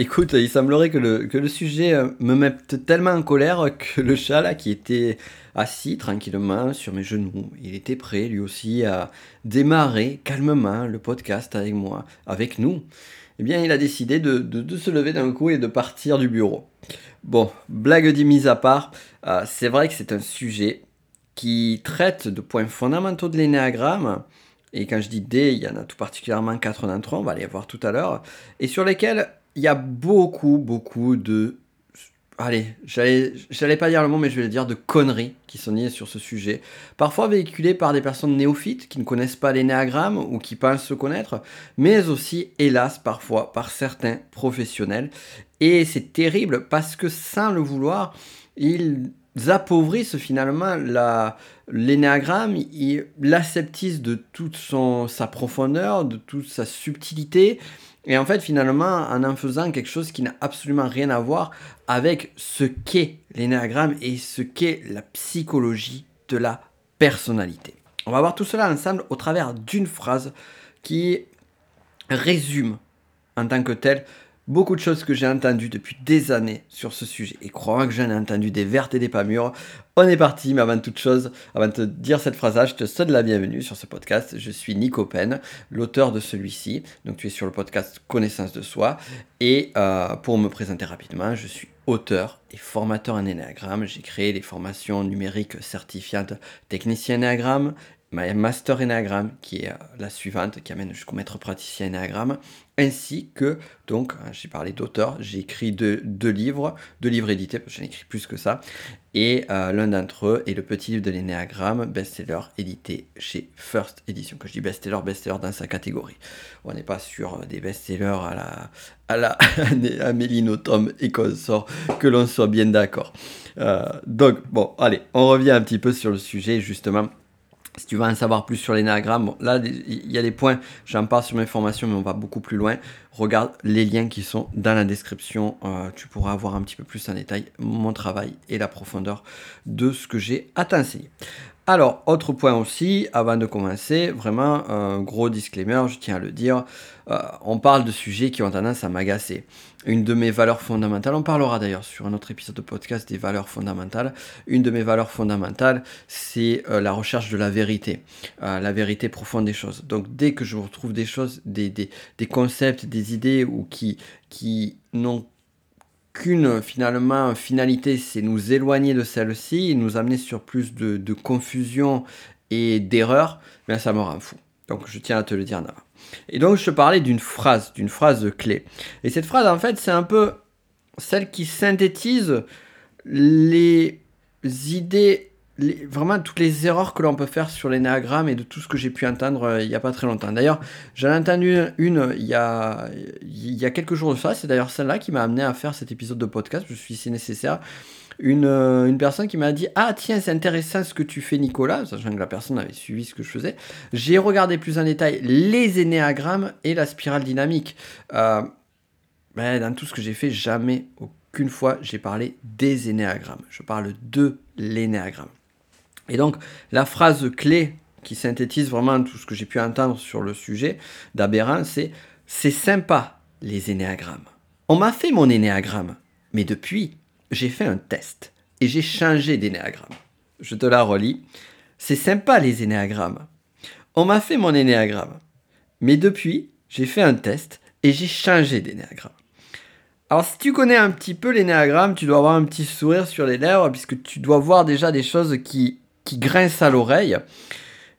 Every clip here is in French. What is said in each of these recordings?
Écoute, il semblerait que le, que le sujet euh, me mette tellement en colère que le chat là qui était assis tranquillement sur mes genoux, il était prêt lui aussi à démarrer calmement le podcast avec moi, avec nous. Eh bien, il a décidé de, de, se lever d'un coup et de partir du bureau. Bon, blague dit mise à part, euh, c'est vrai que c'est un sujet qui traite de points fondamentaux de l'énéagramme. Et quand je dis D, il y en a tout particulièrement quatre d'entre eux, on va les voir tout à l'heure, et sur lesquels il y a beaucoup, beaucoup de. Allez, j'allais pas dire le mot, mais je vais le dire de conneries qui sont liées sur ce sujet. Parfois véhiculées par des personnes néophytes qui ne connaissent pas les néagrammes ou qui pensent se connaître, mais aussi, hélas, parfois par certains professionnels. Et c'est terrible parce que sans le vouloir, ils appauvrissent finalement l'énéagramme, ils l'aseptisent de toute son, sa profondeur, de toute sa subtilité, et en fait, finalement, en en faisant quelque chose qui n'a absolument rien à voir avec ce qu'est l'énéagramme et ce qu'est la psychologie de la personnalité. On va voir tout cela ensemble au travers d'une phrase qui résume en tant que telle beaucoup de choses que j'ai entendues depuis des années sur ce sujet. Et crois-moi que j'en ai entendu des vertes et des pas mûres. On est parti, mais avant toute chose, avant de te dire cette phrase-là, je te souhaite la bienvenue sur ce podcast. Je suis Nico Pen, l'auteur de celui-ci. Donc tu es sur le podcast Connaissance de soi. Et euh, pour me présenter rapidement, je suis auteur et formateur en Enneagram. J'ai créé les formations numériques certifiantes technicien Enneagram, ma master Enneagram, qui est euh, la suivante, qui amène jusqu'au maître praticien Enneagram, ainsi que, donc, hein, j'ai parlé d'auteur, j'ai écrit deux, livres, deux livres édités, j'en ai écrit plus que ça, et euh, l'un d'entre eux est le petit livre de l'énéagramme, best-seller, édité chez First Edition. Quand je dis best-seller, best-seller dans sa catégorie. On n'est pas sur des best-sellers à la, à la Amélie Nothomb et sort que l'on soit bien d'accord. Euh, donc, bon, allez, on revient un petit peu sur le sujet, justement si tu veux en savoir plus sur l'énagramme, là, il y a des points, j'en parle sur mes formations, mais on va beaucoup plus loin. Regarde les liens qui sont dans la description. Euh, tu pourras avoir un petit peu plus en détail mon travail et la profondeur de ce que j'ai à t'enseigner. Alors, autre point aussi, avant de commencer, vraiment un gros disclaimer, je tiens à le dire, euh, on parle de sujets qui ont tendance à m'agacer. Une de mes valeurs fondamentales, on parlera d'ailleurs sur un autre épisode de podcast des valeurs fondamentales, une de mes valeurs fondamentales, c'est euh, la recherche de la vérité, euh, la vérité profonde des choses. Donc dès que je retrouve des choses, des, des concepts, des idées ou qui, qui n'ont qu'une finalement finalité, c'est nous éloigner de celle-ci, nous amener sur plus de, confusion et d'erreur, mais ça me rend fou. Donc je tiens à te le dire avant. Et donc je te parlais d'une phrase, d'une phrase clé. Et cette phrase en fait c'est un peu celle qui synthétise les idées vraiment toutes les erreurs que l'on peut faire sur les néagrammes et de tout ce que j'ai pu entendre euh, il n'y a pas très longtemps. D'ailleurs, j'en ai entendu une il y, a, il y a quelques jours de ça, c'est d'ailleurs celle-là qui m'a amené à faire cet épisode de podcast, je suis si nécessaire. Une, euh, une, personne qui m'a dit Ah, tiens, c'est intéressant ce que tu fais, Nicolas, sachant que la personne avait suivi ce que je faisais. J'ai regardé plus en détail les énéagrammes et la spirale dynamique. Euh, ben, dans tout ce que j'ai fait, jamais, aucune fois, j'ai parlé des énéagrammes. Je parle de l'énéagramme. Et donc, la phrase clé qui synthétise vraiment tout ce que j'ai pu entendre sur le sujet d'Aberrant, c'est C'est sympa, les énéagrammes. On m'a fait mon énéagramme, mais depuis, j'ai fait un test et j'ai changé d'énéagramme. Je te la relis. C'est sympa, les énéagrammes. On m'a fait mon énéagramme, mais depuis, j'ai fait un test et j'ai changé d'énéagramme. Alors si tu connais un petit peu l'énéagramme, tu dois avoir un petit sourire sur les lèvres puisque tu dois voir déjà des choses qui qui grince à l'oreille.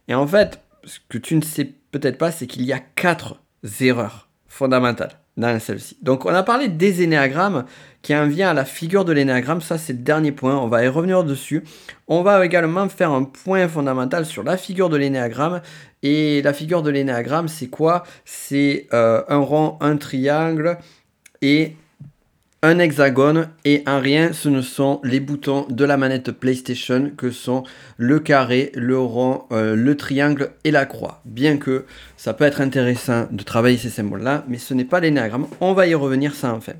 Et en fait, ce que tu ne sais peut-être pas, c'est qu'il y a quatre erreurs fondamentales dans celle-ci. Donc on a parlé des énéagrammes qui en vient à la figure de l'énéagramme, ça c'est le dernier point, on va y revenir dessus. On va également faire un point fondamental sur la figure de l'énéagramme. Et la figure de l'énéagramme, c'est quoi? C'est euh, un rond, un triangle et un hexagone et un rien, ce ne sont les boutons de la manette PlayStation que sont le carré, le rond, euh, le triangle et la croix. Bien que ça peut être intéressant de travailler ces symboles-là, mais ce n'est pas l'énéagramme. On va y revenir ça en fait.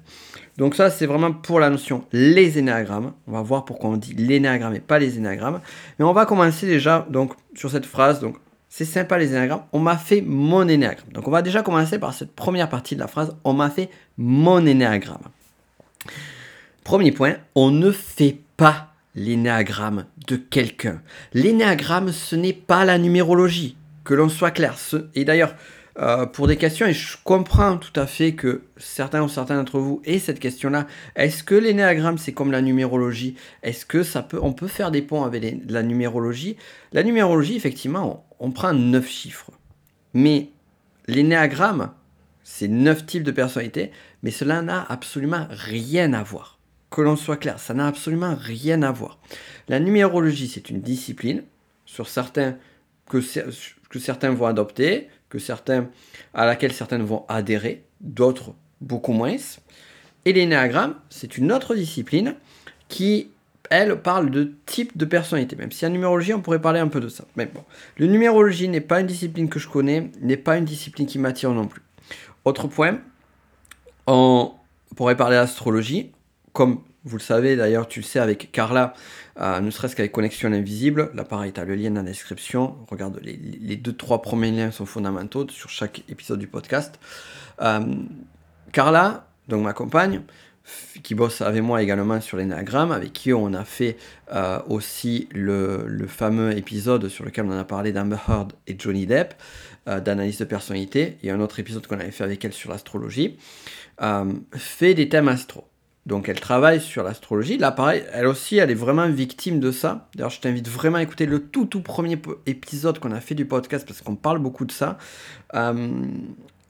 Donc ça c'est vraiment pour la notion les énéagrammes. On va voir pourquoi on dit l'énéagramme et pas les énéagrammes. Mais on va commencer déjà donc sur cette phrase. Donc c'est sympa les énéagrammes, on m'a fait mon énéagramme. Donc on va déjà commencer par cette première partie de la phrase, on m'a fait mon énéagramme. Premier point, on ne fait pas l'énéagramme de quelqu'un. L'énéagramme, ce n'est pas la numérologie, que l'on soit clair. Et d'ailleurs, euh, pour des questions, et je comprends tout à fait que certains ou certains d'entre vous aient cette question-là. Est-ce que l'énéagramme, c'est comme la numérologie? Est-ce que ça peut, on peut faire des ponts avec la numérologie? La numérologie, effectivement, on, prend neuf chiffres. Mais l'énéagramme, c'est neuf types de personnalités, mais cela n'a absolument rien à voir. Que l'on soit clair, ça n'a absolument rien à voir. La numérologie, c'est une discipline sur certains que, certains vont adopter, que certains, à laquelle certains vont adhérer, d'autres beaucoup moins. Et l'énéagramme, c'est une autre discipline qui, elle, parle de type de personnalité. Même si en numérologie, on pourrait parler un peu de ça. Mais bon, le numérologie n'est pas une discipline que je connais, n'est pas une discipline qui m'attire non plus. Autre point, on pourrait parler d'astrologie, comme vous le savez, d'ailleurs, tu le sais avec Carla, euh, ne serait-ce qu'avec Connexion Invisible. Là, pareil, tu as le lien dans la description. Regarde, les, deux, trois premiers liens sont fondamentaux sur chaque épisode du podcast. Euh, Carla, donc ma compagne, qui bosse avec moi également sur l'énagramme, avec qui on a fait euh, aussi le, le, fameux épisode sur lequel on a parlé d'Amber Heard et Johnny Depp, d'analyse de personnalité, et un autre épisode qu'on avait fait avec elle sur l'astrologie, fait des thèmes astro. Donc elle travaille sur l'astrologie. Là, pareil, elle aussi, elle est vraiment victime de ça. D'ailleurs, je t'invite vraiment à écouter le tout tout premier épisode qu'on a fait du podcast parce qu'on parle beaucoup de ça. Euh,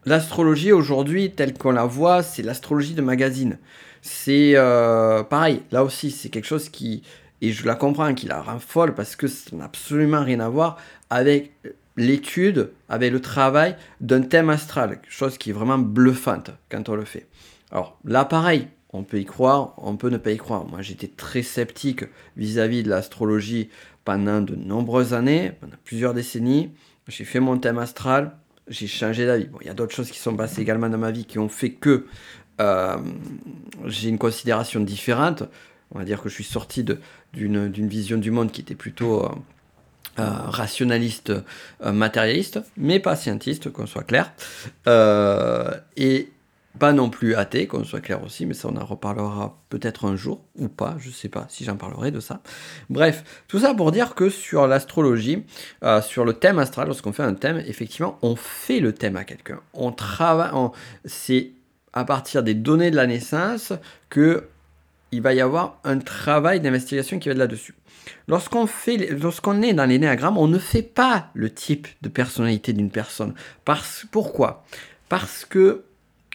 l'astrologie aujourd'hui, telle qu'on la voit, c'est l'astrologie de magazine. C'est euh, pareil, là aussi, c'est quelque chose qui, et je la comprends, qui la rend folle parce que ça n'a absolument rien à voir avec l'étude, avec le travail d'un thème astral, chose qui est vraiment bluffante quand on le fait. Alors là, pareil, on peut y croire, on peut ne pas y croire. Moi, j'étais très sceptique vis-à-vis de l'astrologie pendant de nombreuses années, pendant plusieurs décennies. J'ai fait mon thème astral, j'ai changé d'avis. Bon, il y a d'autres choses qui sont passées également dans ma vie qui ont fait que euh, j'ai une considération différente. On va dire que je suis sorti d'une vision du monde qui était plutôt euh, euh, rationaliste, matérialiste, mais pas scientiste, qu'on soit clair. et pas non plus athée, qu'on soit clair aussi, mais ça on en reparlera peut-être un jour, ou pas, je sais pas si j'en parlerai de ça. Bref, tout ça pour dire que sur l'astrologie, euh, sur le thème astral, lorsqu'on fait un thème, effectivement, on fait le thème à quelqu'un. On travaille, c'est à partir des données de la naissance que il va y avoir un travail d'investigation qui va de là-dessus. Lorsqu'on est dans l'énéagramme, on ne fait pas le type de personnalité d'une personne. Parce, pourquoi? Parce que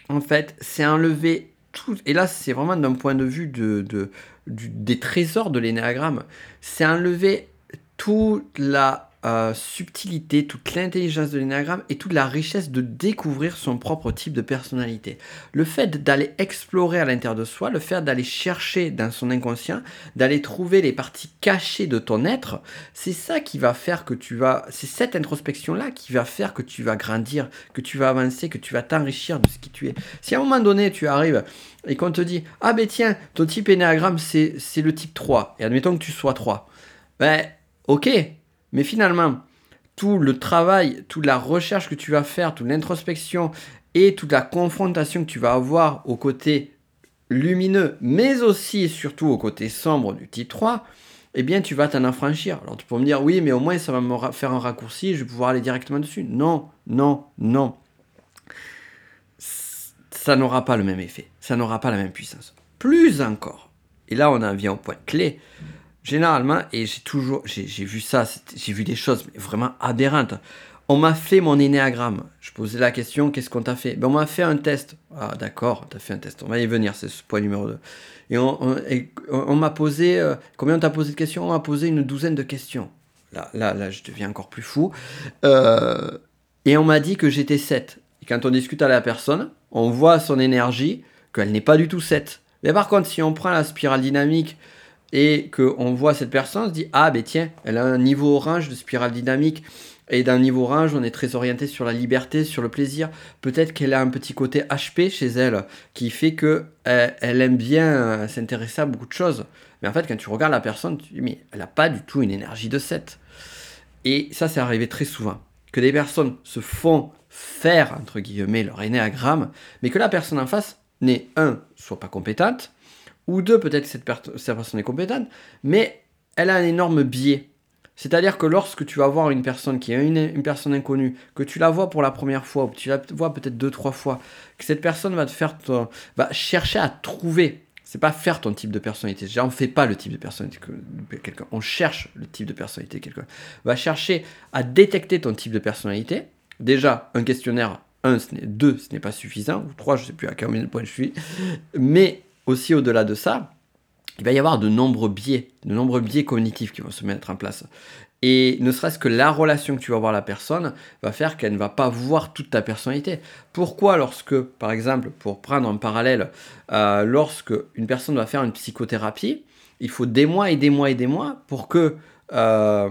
en fait, c'est enlever tout. Et là, c'est vraiment d'un point de vue de, des trésors de l'énéagramme. C'est enlever toute la euh, subtilité, toute l'intelligence de l'énagramme et toute la richesse de découvrir son propre type de personnalité. Le fait d'aller explorer à l'intérieur de soi, le fait d'aller chercher dans son inconscient, d'aller trouver les parties cachées de ton être, c'est ça qui va faire que tu vas, c'est cette introspection-là qui va faire que tu vas grandir, que tu vas avancer, que tu vas t'enrichir de ce qui tu es. Si à un moment donné tu arrives et qu'on te dit, ah ben tiens, ton type énéagramme c'est le type 3, et admettons que tu sois 3, ben ok, mais finalement, tout le travail, toute la recherche que tu vas faire, toute l'introspection et toute la confrontation que tu vas avoir au côté lumineux, mais aussi et surtout au côté sombre du type 3, eh bien tu vas t'en affranchir. Alors tu peux me dire oui, mais au moins ça va me faire un raccourci, je vais pouvoir aller directement dessus. Non, non, non. Ça n'aura pas le même effet, ça n'aura pas la même puissance. Plus encore, et là on en vient au point clé, généralement, et j'ai toujours, j'ai vu ça, j'ai vu des choses vraiment aberrantes. On m'a fait mon énéagramme. Je posais la question, qu'est-ce qu'on t'a fait? Ben, On m'a fait un test. Ah d'accord, t'as fait un test. On va y venir, c'est ce point numéro 2. Et on, m'a posé, euh, combien on t'a posé de questions? On m'a posé une douzaine de questions. Là, là, là, je deviens encore plus fou. Euh, et on m'a dit que j'étais 7. Et quand on discute à la personne, on voit son énergie qu'elle n'est pas du tout 7. Mais par contre, si on prend la spirale dynamique et qu'on voit cette personne, on se dit Ah, ben tiens, elle a un niveau orange de spirale dynamique. Et d'un niveau orange, on est très orienté sur la liberté, sur le plaisir. Peut-être qu'elle a un petit côté HP chez elle qui fait que euh, elle, aime bien s'intéresser à beaucoup de choses. Mais en fait, quand tu regardes la personne, tu dis Mais elle n'a pas du tout une énergie de 7. Et ça, c'est arrivé très souvent. que des personnes se font faire, entre guillemets, leur énéagramme, mais que la personne en face n'est, un, soit pas compétente, ou deux, peut-être que cette, personne est compétente, mais elle a un énorme biais. C'est-à-dire que lorsque tu vas voir une personne qui est une, personne inconnue, que tu la vois pour la première fois, ou que tu la vois peut-être deux, trois fois, que cette personne va te faire va chercher à trouver. C'est pas faire ton type de personnalité. Déjà, on fait pas le type de personnalité de quelqu'un. On cherche le type de personnalité de quelqu'un. Va chercher à détecter ton type de personnalité déjà, un questionnaire, un, ce deux, ce n'est pas suffisant, ou trois, je ne sais plus à combien de points je suis, mais aussi au-delà de ça, il va y avoir de nombreux biais, de nombreux biais cognitifs qui vont se mettre en place. Et ne serait-ce que la relation que tu vas avoir la personne va faire qu'elle ne va pas voir toute ta personnalité. Pourquoi lorsque, par exemple, pour prendre un parallèle, euh, lorsque une personne va faire une psychothérapie, il faut des mois et des mois et des mois pour que euh,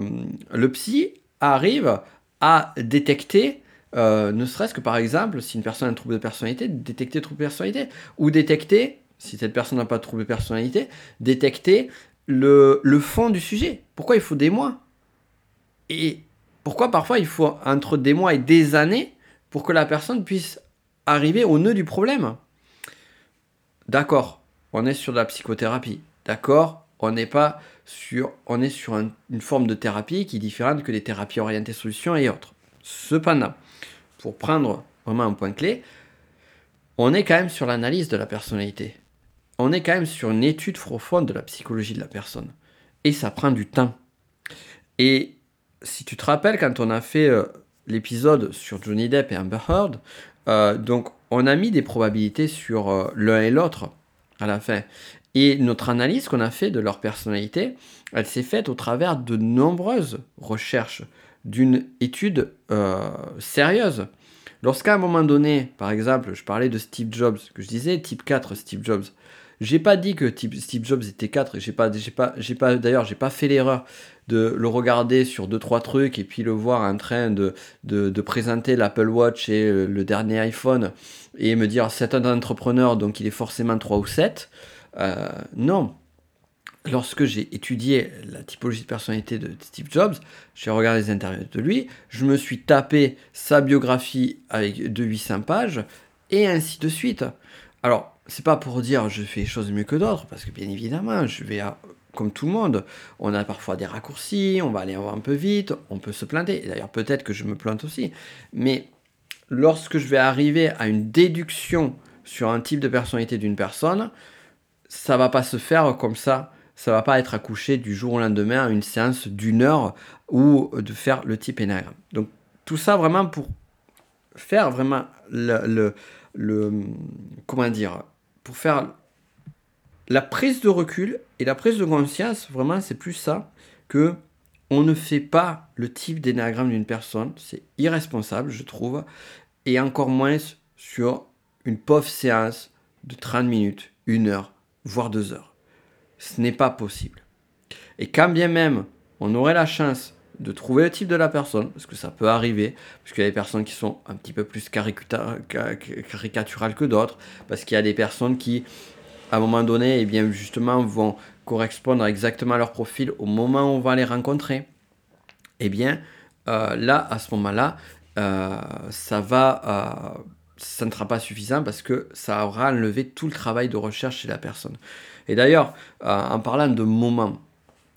le psy arrive à détecter, euh, ne serait-ce que par exemple, si une personne a un trouble de personnalité, détecter trouble de personnalité, ou détecter, si cette personne n'a pas de trouble de personnalité, détecter le, fond du sujet. Pourquoi il faut des mois? Et pourquoi parfois il faut entre des mois et des années pour que la personne puisse arriver au nœud du problème? D'accord, on est sur de la psychothérapie. D'accord, on n'est pas sur, on est sur une forme de thérapie qui est différente que les thérapies orientées solutions et autres. Cependant, pour prendre vraiment un point clé, on est quand même sur l'analyse de la personnalité. On est quand même sur une étude profonde de la psychologie de la personne. Et ça prend du temps. Et si tu te rappelles, quand on a fait euh, l'épisode sur Johnny Depp et Amber Heard, euh, donc on a mis des probabilités sur euh, l'un et l'autre à la fin. Et notre analyse qu'on a fait de leur personnalité, elle s'est faite au travers de nombreuses recherches, d'une étude sérieuse. Lorsqu'à un moment donné, par exemple, je parlais de Steve Jobs, que je disais type 4 Steve Jobs, j'ai pas dit que Steve Jobs était 4, j'ai pas, pas, pas, d'ailleurs, j'ai pas fait l'erreur de le regarder sur 2-3 trucs et puis le voir en train de, de, présenter l'Apple Watch et le dernier iPhone et me dire c'est un entrepreneur donc il est forcément 3 ou 7. Euh, non. Lorsque j'ai étudié la typologie de personnalité de Steve Jobs, j'ai regardé les interviews de lui, je me suis tapé sa biographie avec de 800 pages, et ainsi de suite. Alors, c'est pas pour dire je fais les choses mieux que d'autres, parce que bien évidemment, je vais comme tout le monde, on a parfois des raccourcis, on va aller un peu vite, on peut se planter. D'ailleurs, peut-être que je me plante aussi. Mais lorsque je vais arriver à une déduction sur un type de personnalité d'une personne, ça va pas se faire comme ça. Ça va pas être accouché du jour au lendemain à une séance d'une heure ou de faire le type énagramme. Donc tout ça vraiment pour faire vraiment le, le, comment dire pour faire la prise de recul et la prise de conscience vraiment c'est plus ça que on ne fait pas le type d'énagramme d'une personne c'est irresponsable je trouve et encore moins sur une pauvre séance de 30 minutes une heure voire deux heures. Ce n'est pas possible. Et quand bien même on aurait la chance de trouver le type de la personne, parce que ça peut arriver, parce qu'il y a des personnes qui sont un petit peu plus caricaturales que d'autres, parce qu'il y a des personnes qui, à un moment donné, eh bien, justement, vont correspondre exactement à leur profil au moment où on va les rencontrer. Eh bien, euh, là, à ce moment-là, euh, ça va euh, ça ne sera pas suffisant parce que ça aura enlevé tout le travail de recherche chez la personne. Et d'ailleurs, en parlant de moment,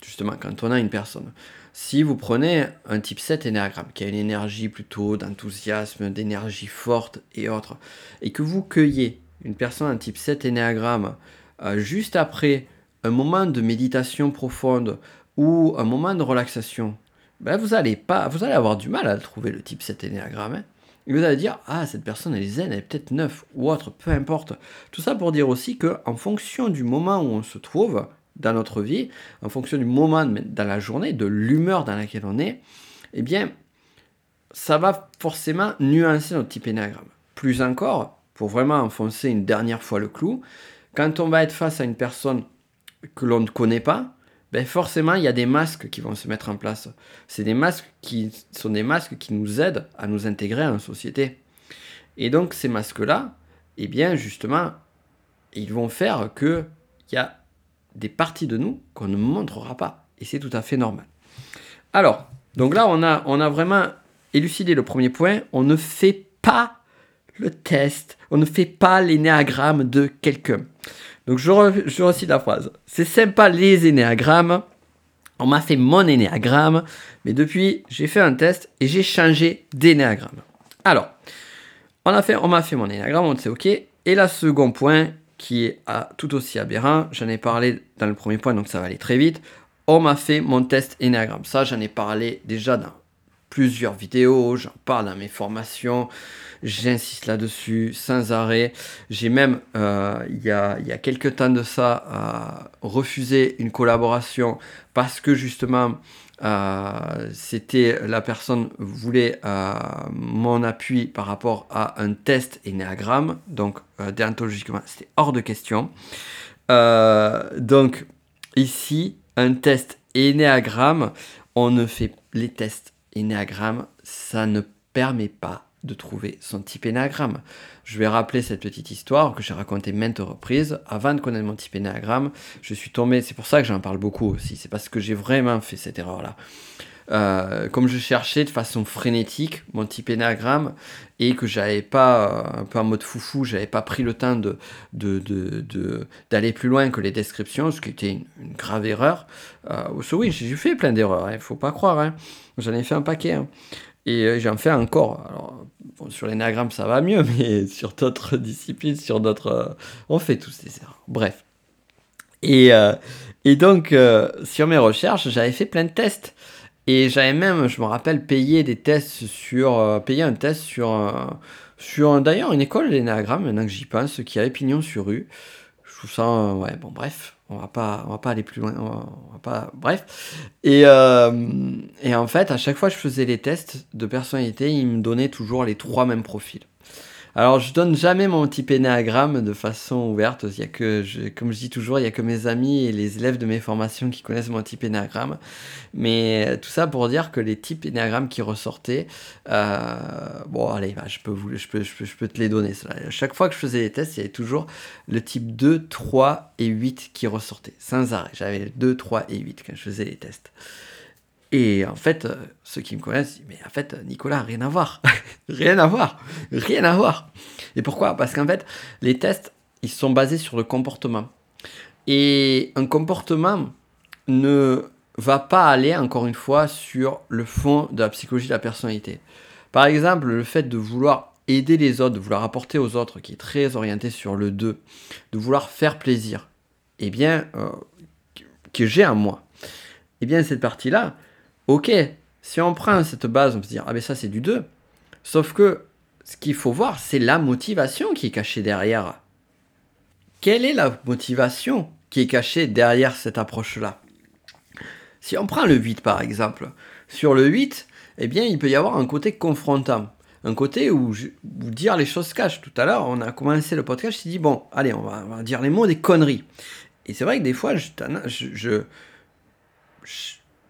justement, quand on a une personne, si vous prenez un type 7 énéagramme qui a une énergie plutôt d'enthousiasme, d'énergie forte et autres, et que vous cueillez une personne un type 7 énéagramme euh, juste après un moment de méditation profonde ou un moment de relaxation, ben vous, allez pas, vous allez avoir du mal à trouver le type 7 énéagramme. Hein. Et vous allez dire, ah, cette personne, elle est zen, elle est peut-être neuf ou autre, peu importe. Tout ça pour dire aussi que en fonction du moment où on se trouve dans notre vie, en fonction du moment dans la journée, de l'humeur dans laquelle on est, eh bien, ça va forcément nuancer notre type énagramme. Plus encore, pour vraiment enfoncer une dernière fois le clou, quand on va être face à une personne que l'on ne connaît pas, ben forcément, il y a des masques qui vont se mettre en place. C'est des masques qui sont des masques qui nous aident à nous intégrer en société. Et donc, ces masques-là, eh bien, justement, ils vont faire qu'il y a des parties de nous qu'on ne montrera pas. Et c'est tout à fait normal. Alors, donc là, on a, vraiment élucider le premier point, on ne fait pas le test, on ne fait pas l'énéagramme de quelqu'un. Donc je, recite la phrase. C'est sympa les énéagrammes. On m'a fait mon énéagramme, mais depuis j'ai fait un test et j'ai changé d'énéagramme. Alors, on a fait, m'a fait mon énéagramme, on sait ok. Et le second point qui est tout aussi aberrant, j'en ai parlé dans le premier point, donc ça va aller très vite. On m'a fait mon test énéagramme. Ça, j'en ai parlé déjà dans plusieurs vidéos, j'en parle dans mes formations, j'insiste là-dessus sans arrêt. J'ai même, euh, il, y a, y a quelques temps de ça, euh, refusé une collaboration parce que justement, euh, c'était la personne voulait mon appui par rapport à un test énéagramme, donc déontologiquement, c'était hors de question. donc, ici, un test énéagramme, on ne fait les tests énéagramme, ça ne permet pas de trouver son type énéagramme. Je vais rappeler cette petite histoire que j'ai racontée maintes reprises. Avant de connaître mon type énéagramme, je suis tombé, c'est pour ça que j'en parle beaucoup aussi, c'est parce que j'ai vraiment fait cette erreur-là. Euh, comme je cherchais de façon frénétique mon type énéagramme et que j'avais pas, euh, un peu en mode foufou, j'avais pas pris le temps de, d'aller plus loin que les descriptions, ce qui était une, grave erreur. Euh, oui, j'ai fait plein d'erreurs, il hein, faut pas croire. Hein. J'en ai fait un paquet. Hein. Et j'en fais encore. Sur l'énagramme, ça va mieux, mais sur d'autres disciplines, sur d'autres. On fait tous des erreurs. Bref. Et donc, sur mes recherches, j'avais fait plein de tests. Et j'avais même, je me rappelle, payé des tests sur. payé un test sur. sur d'ailleurs, une école d'énagramme, maintenant que j'y pense, qui avait pignon sur rue. Je trouve ça. ouais, bon, bref on va pas aller plus loin on va, pas bref et, euh, et en fait à chaque fois que je faisais les tests de personnalité il me donnait toujours les trois mêmes profils alors, je donne jamais mon type énéagramme de façon ouverte. Comme je dis toujours, il y a que mes amis et les élèves de mes formations qui connaissent mon type énéagramme. Mais euh, tout ça pour dire que les types énéagrammes qui ressortaient, euh, bon, allez, je, peux vous, je, peux, te les donner. Chaque fois que je faisais les tests, il y avait toujours le type 2, 3 et 8 qui ressortaient, sans arrêt. J'avais 2, 3 et 8 quand je faisais les tests. Et en fait, euh, ceux qui me connaissent disent, mais en fait, Nicolas, rien à voir. rien à voir. Rien à voir. Et pourquoi? Parce qu'en fait, les tests, ils sont basés sur le comportement. Et un comportement ne va pas aller, encore une fois, sur le fond de la psychologie de la personnalité. Par exemple, le fait de vouloir aider les autres, de vouloir apporter aux autres, qui est très orienté sur le 2, de vouloir faire plaisir, eh bien, euh, que j'ai en moi. Eh bien, cette partie-là, Ok, si on prend cette base, on peut se dire, ah ben ça c'est du 2. Sauf que ce qu'il faut voir, c'est la motivation qui est cachée derrière. Quelle est la motivation qui est cachée derrière cette approche-là? Si on prend le 8 par exemple, sur le 8, eh bien il peut y avoir un côté confrontant. Un côté où, dire les choses se cachent. Tout à l'heure, on a commencé le podcast, me dit, bon, allez, on va, dire les mots des conneries. Et c'est vrai que des fois, je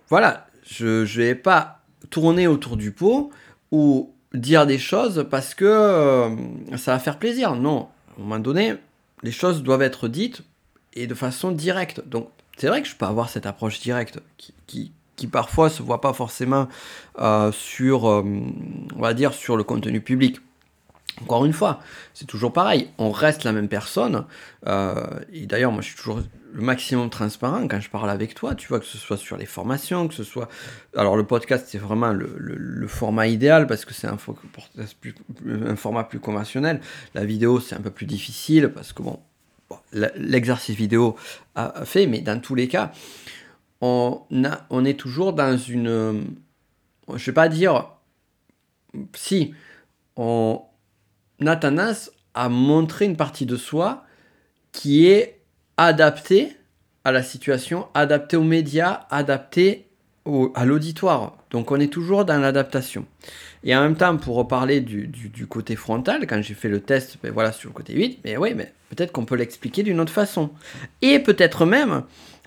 voilà, je ne vais pas tourner autour du pot ou dire des choses parce que euh, ça va faire plaisir. Non, à un moment donné, les choses doivent être dites et de façon directe. Donc, c'est vrai que je peux avoir cette approche directe qui, qui, qui parfois se voit pas forcément euh, euh, sur le contenu public. Encore une fois, c'est toujours pareil, on reste la même personne. et d'ailleurs, moi, je suis toujours le maximum transparent quand je parle avec toi, tu vois, que ce soit sur les formations, que ce soit... Alors le podcast, c'est vraiment le, format idéal parce que c'est un, un, format plus conventionnel. La vidéo, c'est un peu plus difficile parce que, bon, l'exercice vidéo a fait, mais dans tous les cas, on, a, on est toujours dans une... Je ne vais pas dire... Si, on a tendance à montrer une partie de soi qui est adapté à la situation, adapté aux médias, adapté à l'auditoire. Donc on est toujours dans l'adaptation. Et en même temps, pour reparler du, côté frontal, quand j'ai fait le test, ben voilà, sur le côté 8, mais oui, mais peut-être qu'on peut l'expliquer d'une autre façon. Et peut-être même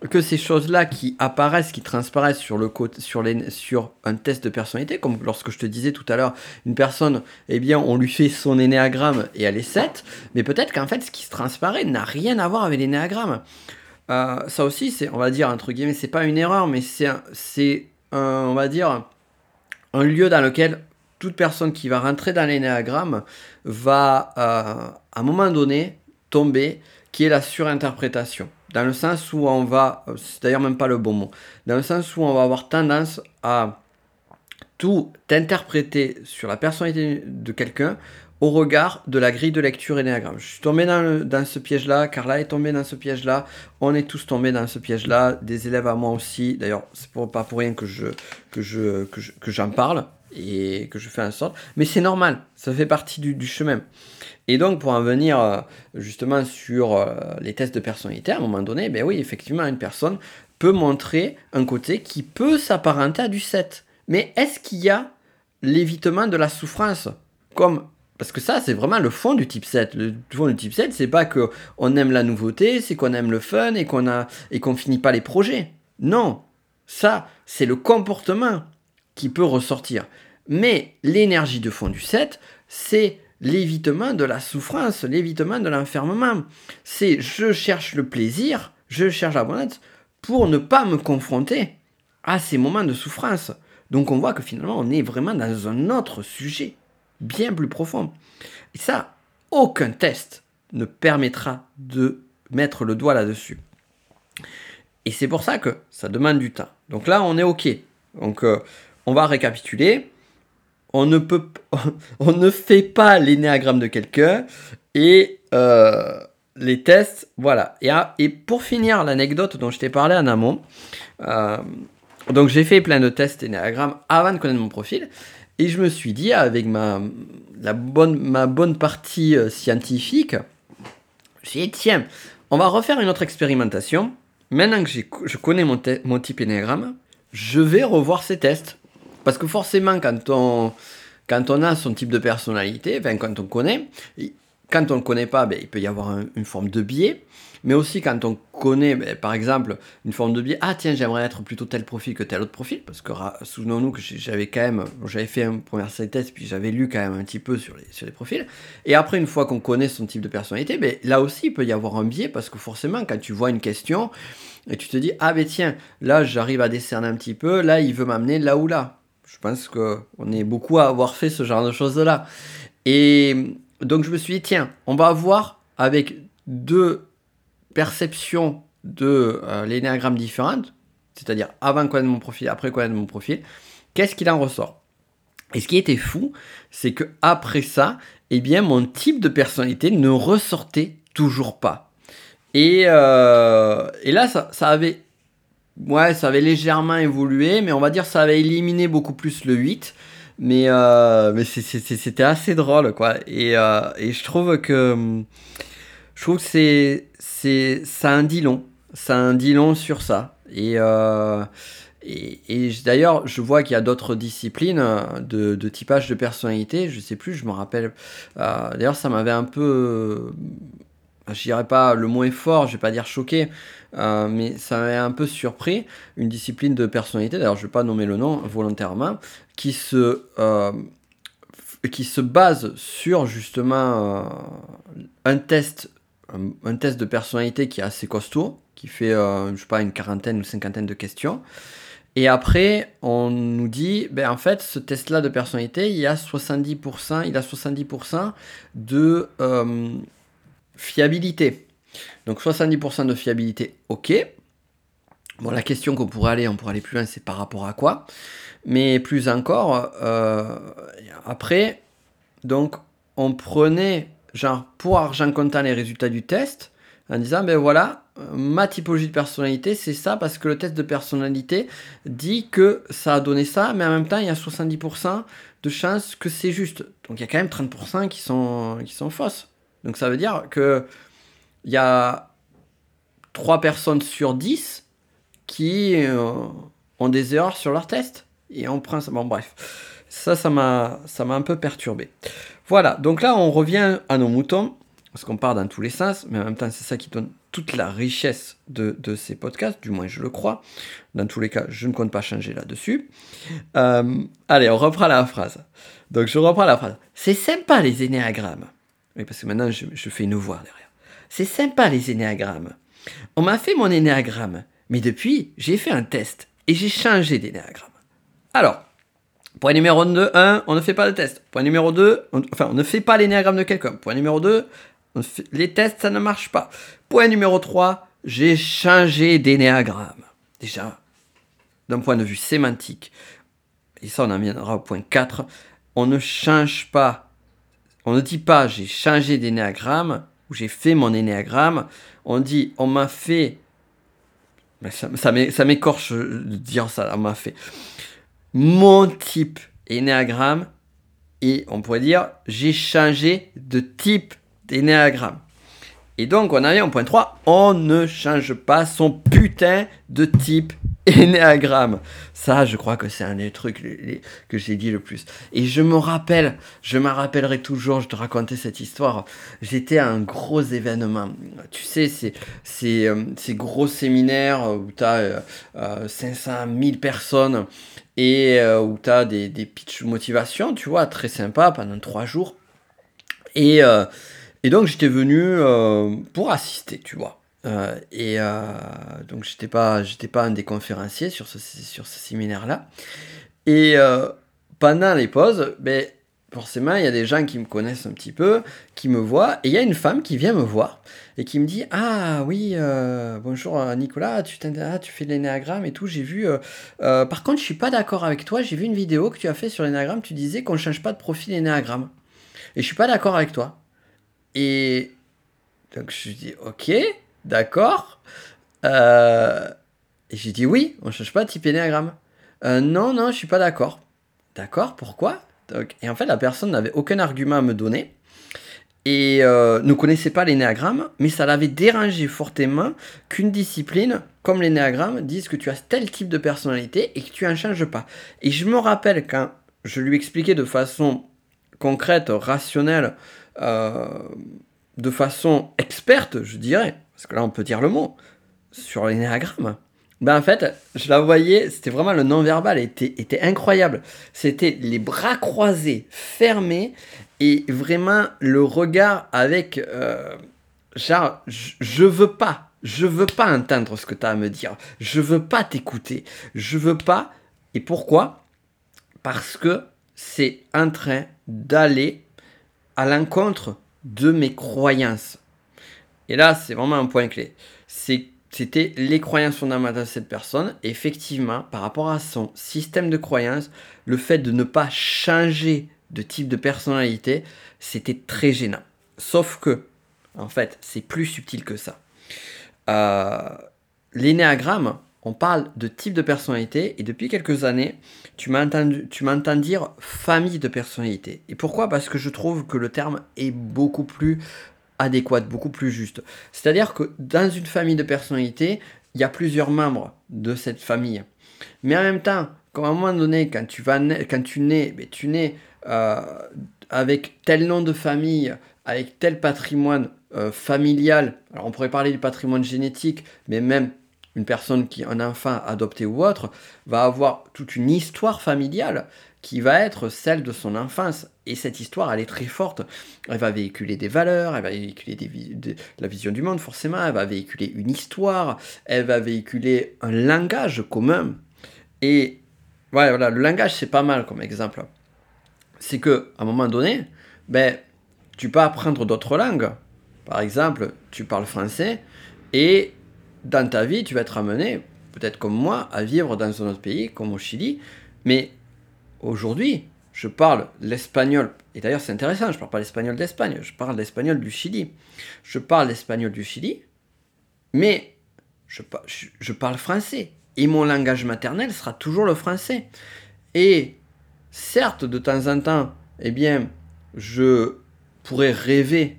que ces choses-là qui apparaissent, qui transparaissent sur, le sur, les, sur un test de personnalité, comme lorsque je te disais tout à l'heure, une personne, eh bien, on lui fait son énéagramme et elle est 7, mais peut-être qu'en fait, ce qui se transparaît n'a rien à voir avec l'énéagramme. Euh, ça aussi, on va dire, entre guillemets, c'est pas une erreur, mais c'est, un lieu dans lequel toute personne qui va rentrer dans l'énéagramme va, à un moment donné, tomber, qui est la surinterprétation. Dans le sens où on va, c'est d'ailleurs même pas le bon mot, dans le sens où on va avoir tendance à tout interpréter sur la personnalité de quelqu'un au regard de la grille de lecture énéagramme. Je suis tombé dans, ce piège-là, Carla est tombée dans ce piège-là, on est tous tombés dans ce piège-là, des élèves à moi aussi, d'ailleurs c'est pas pour rien que je que je que j'en parle et que je fais en sorte, mais c'est normal, ça fait partie du, chemin. Et donc pour en venir euh, justement sur euh, les tests de personnalité, à un moment donné, ben oui, effectivement, une personne peut montrer un côté qui peut s'apparenter à du 7. Mais est-ce qu'il y a l'évitement de la souffrance? Comme parce que ça, c'est vraiment le fond du type 7. Le fond du type 7, c'est pas qu'on aime la nouveauté, c'est qu'on aime le fun et qu'on a et qu'on finit pas les projets. Non, ça, c'est le comportement qui peut ressortir. Mais l'énergie de fond du 7, c'est l'évitement de la souffrance, l'évitement de l'enfermement. C'est je cherche le plaisir, je cherche la bonheur pour ne pas me confronter à ces moments de souffrance. Donc on voit que finalement on est vraiment dans un autre sujet bien plus profond. Et ça, aucun test ne permettra de mettre le doigt là-dessus. Et c'est pour ça que ça demande du temps. Donc là, on est OK. Donc euh, on va récapituler. On ne, fait pas l'énéagramme de quelqu'un et euh, les tests, voilà. Et, ah, et pour finir l'anecdote dont je t'ai parlé en amont, euh, donc j'ai fait plein de tests énéagramme avant de connaître mon profil. Et je me suis dit, avec ma, la bonne, ma bonne partie euh, scientifique, j'ai dit, tiens, on va refaire une autre expérimentation. Maintenant que je connais mon, mon type énéagramme, je vais revoir ces tests. Parce que forcément, quand on, quand on a son type de personnalité, enfin quand on connaît, quand on ne connaît pas, ben, il peut y avoir une forme de biais. Mais aussi quand on connaît, ben, par exemple, une forme de biais, ah tiens, j'aimerais être plutôt tel profil que tel autre profil, parce que souvenons-nous que j'avais quand même, j'avais fait un premier test, puis j'avais lu quand même un petit peu sur les, sur les profils. Et après, une fois qu'on connaît son type de personnalité, ben, là aussi, il peut y avoir un biais, parce que forcément, quand tu vois une question, et tu te dis, ah ben tiens, là, j'arrive à décerner un petit peu, là, il veut m'amener là ou là. Pense qu'on est beaucoup à avoir fait ce genre de choses-là. Et donc, je me suis dit, tiens, on va voir avec deux perception de euh, l'énéagramme différente, c'est-à-dire avant connaître mon profil, après connaître mon profil, qu'est-ce qu'il en ressort? Et ce qui était fou, c'est que après ça, eh bien, mon type de personnalité ne ressortait toujours pas. Et, euh, et là, ça, ça, avait, ouais, ça avait légèrement évolué, mais on va dire ça avait éliminé beaucoup plus le 8. Mais, euh, mais c'était assez drôle, quoi. Et, et je trouve que je trouve que c'est, ça en dit long. Ça en dit long sur ça. Et, euh, et, d'ailleurs, je vois qu'il y a d'autres disciplines de, de, typage de personnalité. Je sais plus, je me rappelle. Euh, d'ailleurs, ça m'avait un peu. Je dirais pas, le mot est fort, je vais pas dire choqué, euh, mais ça m'avait un peu surpris. Une discipline de personnalité, d'ailleurs, je vais pas nommer le nom volontairement, qui se qui se base sur justement un test un, test de personnalité qui est assez costaud, qui fait, euh, je sais pas, une quarantaine ou cinquantaine de questions. Et après, on nous dit, ben en fait, ce test-là de personnalité, il a 70%, il a 70% de euh, fiabilité. Donc 70% de fiabilité, ok. Bon, la question qu'on pourrait aller, on pourrait aller plus loin, c'est par rapport à quoi. Mais plus encore, euh, après, donc, on prenait genre pour argent comptant les résultats du test en disant ben voilà ma typologie de personnalité c'est ça parce que le test de personnalité dit que ça a donné ça mais en même temps il y a 70% de chances que c'est juste donc il y a quand même 30% qui sont qui sont fausses donc ça veut dire que il y a 3 personnes sur 10 qui euh, ont des erreurs sur leur test et prend ça bon bref ça ça m'a ça m'a un peu perturbé voilà, donc là on revient à nos moutons, parce qu'on part dans tous les sens, mais en même temps c'est ça qui donne toute la richesse de, ces podcasts, du moins je le crois. Dans tous les cas, je ne compte pas changer là-dessus. Euh, allez, on reprend la phrase. Donc je reprends la phrase. C'est sympa les énéagrammes. Oui, parce que maintenant je, fais une voix derrière. C'est sympa les énéagrammes. On m'a fait mon énéagramme, mais depuis j'ai fait un test et j'ai changé d'énéagramme. Alors, Point numéro 2, 1, on ne fait pas de test. Point numéro 2, enfin, on ne fait pas l'énéagramme de quelqu'un. Point numéro 2, les tests, ça ne marche pas. Point numéro 3, j'ai changé d'énéagramme. Déjà, d'un point de vue sémantique, et ça on en viendra au point 4, on ne change pas, on ne dit pas j'ai changé d'énéagramme ou j'ai fait mon énéagramme, on dit on m'a fait, ça, ça m'écorche de dire ça, on m'a fait mon type énéagramme et on pourrait dire j'ai changé de type d'énéagramme. Et donc on arrive au point 3, on ne change pas son putain de type Énéagramme. Ça, je crois que c'est un des trucs que j'ai dit le plus. Et je me rappelle, je me rappellerai toujours, je te racontais cette histoire. J'étais à un gros événement. Tu sais, c'est ces, euh, ces gros séminaires où tu as 500 000 personnes et euh, où tu as des, des pitch motivation, tu vois, très sympa pendant trois jours. Et, euh, et donc j'étais venu pour assister, tu vois. Euh, et euh, donc j'étais pas pas un des conférenciers sur ce, sur ce séminaire là et euh, pendant les pauses ben forcément il y a des gens qui me connaissent un petit peu qui me voient et il y a une femme qui vient me voir et qui me dit ah oui bonjour Nicolas tu ah, tu fais de l'énéagramme et tout j'ai vu par contre je suis pas d'accord avec toi j'ai vu une vidéo que tu as fait sur l'énéagramme tu disais qu'on ne change pas de profil énéagramme. Et je suis pas d'accord avec toi et donc je dis ok D'accord. Euh, et j'ai dit oui, on ne change pas de type énéagramme. Euh, non, non, je suis pas d'accord. D'accord, pourquoi? Et en fait, la personne n'avait aucun argument à me donner et euh, ne connaissait pas l'énéagramme, mais ça l'avait dérangé fortement qu'une discipline comme l'énéagramme dise que tu as tel type de personnalité et que tu n'en changes pas. Et je me rappelle quand je lui expliquais de façon concrète, rationnelle, de façon experte, je dirais, parce que là on peut dire le mot, sur l'énéagramme, ben en fait, je la voyais, c'était vraiment le non-verbal, était, incroyable. C'était les bras croisés, fermés, et vraiment le regard avec, euh, je veux pas, je veux pas entendre ce que tu as à me dire, je veux pas t'écouter, je veux pas, et pourquoi? Parce que c'est en train d'aller à l'encontre de mes croyances. Et là, c'est vraiment un point clé. C'était les croyances fondamentales de cette personne. effectivement, par rapport à son système de croyances, le fait de ne pas changer de type de personnalité, c'était très gênant. Sauf que, en fait, c'est plus subtil que ça. Euh, L'énéagramme, on parle de type de personnalité et depuis quelques années, tu m'entends dire famille de personnalité. Et pourquoi? Parce que je trouve que le terme est beaucoup plus adéquate, beaucoup plus juste. C'est-à-dire que dans une famille de personnalités, il y a plusieurs membres de cette famille. Mais en même temps, comme à un moment donné, quand tu, vas quand tu nais, mais tu nais euh, avec tel nom de famille, avec tel patrimoine euh, familial, alors on pourrait parler du patrimoine génétique, mais même une personne qui, un enfant adopté ou autre, va avoir toute une histoire familiale qui va être celle de son enfance. Et cette histoire, elle est très forte. Elle va véhiculer des valeurs, elle va véhiculer la vision du monde, forcément. Elle va véhiculer une histoire, elle va véhiculer un langage commun. Et voilà, voilà le langage, c'est pas mal comme exemple. C'est que à un moment donné, ben, tu peux apprendre d'autres langues. Par exemple, tu parles français et dans ta vie, tu vas être amené, peut-être comme moi, à vivre dans un autre pays, comme au Chili. Mais Aujourd'hui, je parle l'espagnol, et d'ailleurs c'est intéressant, je ne parle pas l'espagnol d'Espagne, je parle l'espagnol du Chili. Je parle l'espagnol du Chili, mais je, parle français. Et mon langage maternel sera toujours le français. Et certes, de temps en temps, eh bien, je pourrais rêver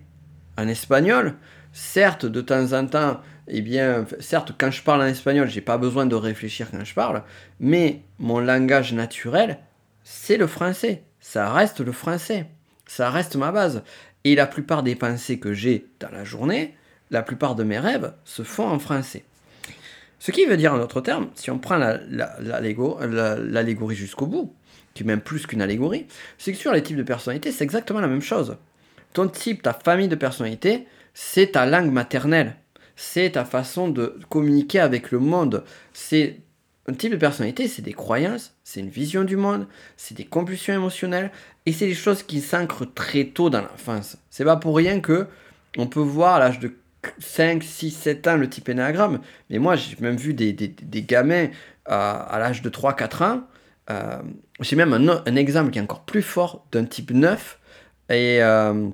en espagnol. Certes, de temps en temps, eh bien, certes, quand je parle en espagnol, j'ai pas besoin de réfléchir quand je parle, mais mon langage naturel, c'est le français. Ça reste le français. Ça reste ma base. Et la plupart des pensées que j'ai dans la journée, la plupart de mes rêves se font en français. Ce qui veut dire en d'autres termes, si on prend l'allégorie jusqu'au bout, qui est même plus qu'une allégorie, c'est que sur les types de personnalité, c'est exactement la même chose. Ton type, ta famille de personnalité, c'est ta langue maternelle. C'est ta façon de communiquer avec le monde. C'est type de personnalité, c'est des croyances, c'est une vision du monde, c'est des compulsions émotionnelles, et c'est des choses qui s'ancrent très tôt dans l'enfance. C'est pas pour rien que on peut voir à l'âge de 5, 6, 7 ans le type énéagramme, mais moi j'ai même vu des, gamins à l'âge de 3, 4 ans. Euh, j'ai même un, exemple qui est encore plus fort d'un type 9, et euh,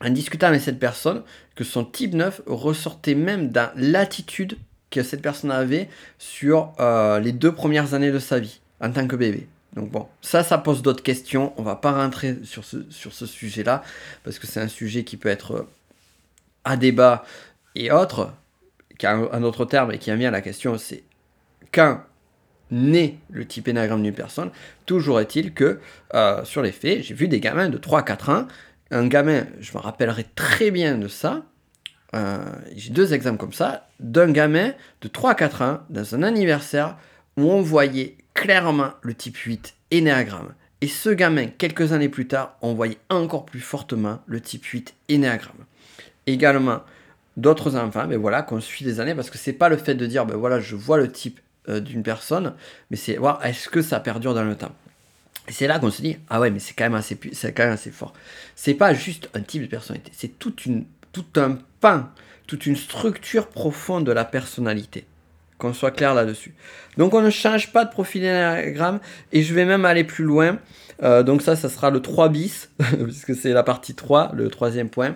en discutant avec cette personne, que son type 9 ressortait même dans l'attitude cette personne avait sur euh, les deux premières années de sa vie en tant que bébé. Donc bon, ça, ça pose d'autres questions. On va pas rentrer sur ce, sujet-là, parce que c'est un sujet qui peut être euh, à débat et autre, qui un autre terme et qui a à la question, c'est quand naît le type énagramme d'une personne, toujours est-il que, euh, sur les faits, j'ai vu des gamins de 3-4 ans, un gamin, je me rappellerai très bien de ça, euh, j'ai deux exemples comme ça, d'un gamin de 3-4 ans, dans un anniversaire, où on voyait clairement le type 8 énéagramme. Et ce gamin, quelques années plus tard, on voyait encore plus fortement le type 8 énéagramme. Également, d'autres enfants, mais voilà, qu'on suit des années, parce que c'est pas le fait de dire, ben voilà, je vois le type euh, d'une personne, mais c'est voir est-ce que ça perdure dans le temps? Et c'est là qu'on se dit, ah ouais, mais c'est quand même assez, c'est quand même assez fort. C'est pas juste un type de personnalité, c'est toute une tout un pan, toute une structure profonde de la personnalité. Qu'on soit clair là-dessus. Donc on ne change pas de profil d'énagramme et je vais même aller plus loin. Euh, donc ça, ça sera le 3 bis, puisque c'est la partie 3, le troisième point.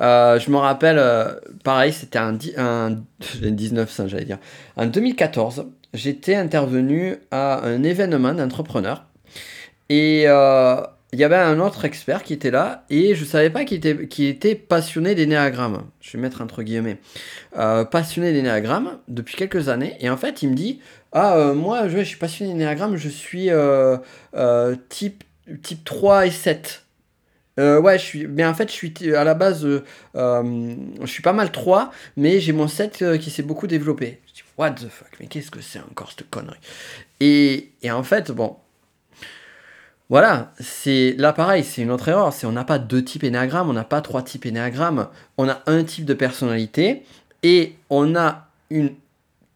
Euh, je me rappelle, euh, pareil, c'était un, un 1900, j'allais dire. En 2014, j'étais intervenu à un événement d'entrepreneurs. Et il y avait un autre expert qui était là et je savais pas qu'il était, passionné des néagrammes. Je vais mettre entre guillemets. Euh, passionné des néagrammes depuis quelques années. Et en fait, il me dit Ah, euh, moi, je, suis passionné des néagrammes, je suis euh, type, type 3 et 7. ouais, je suis. Mais en fait, je suis à la base, je suis pas mal 3, mais j'ai mon 7 qui s'est beaucoup développé. Je dis What the fuck, mais qu'est-ce que c'est encore cette connerie? Et, et en fait, bon, voilà, c'est là pareil, c'est une autre erreur. C'est on n'a pas deux types énéagrammes, on n'a pas trois types énéagrammes. On a un type de personnalité et on a une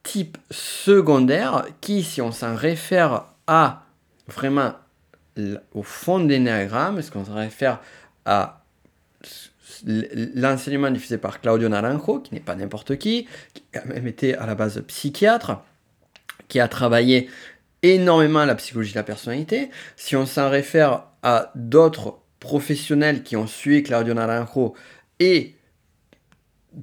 type secondaire qui, si on s'en réfère à vraiment au fond de l'énéagramme, est-ce qu'on s'en réfère à l'enseignement diffusé par Claudio Naranjo, qui n'est pas n'importe qui, qui a même été à la base psychiatre, qui a travaillé énormément la psychologie de la personnalité. Si on s'en réfère à d'autres professionnels qui ont suivi Claudio Naranjo et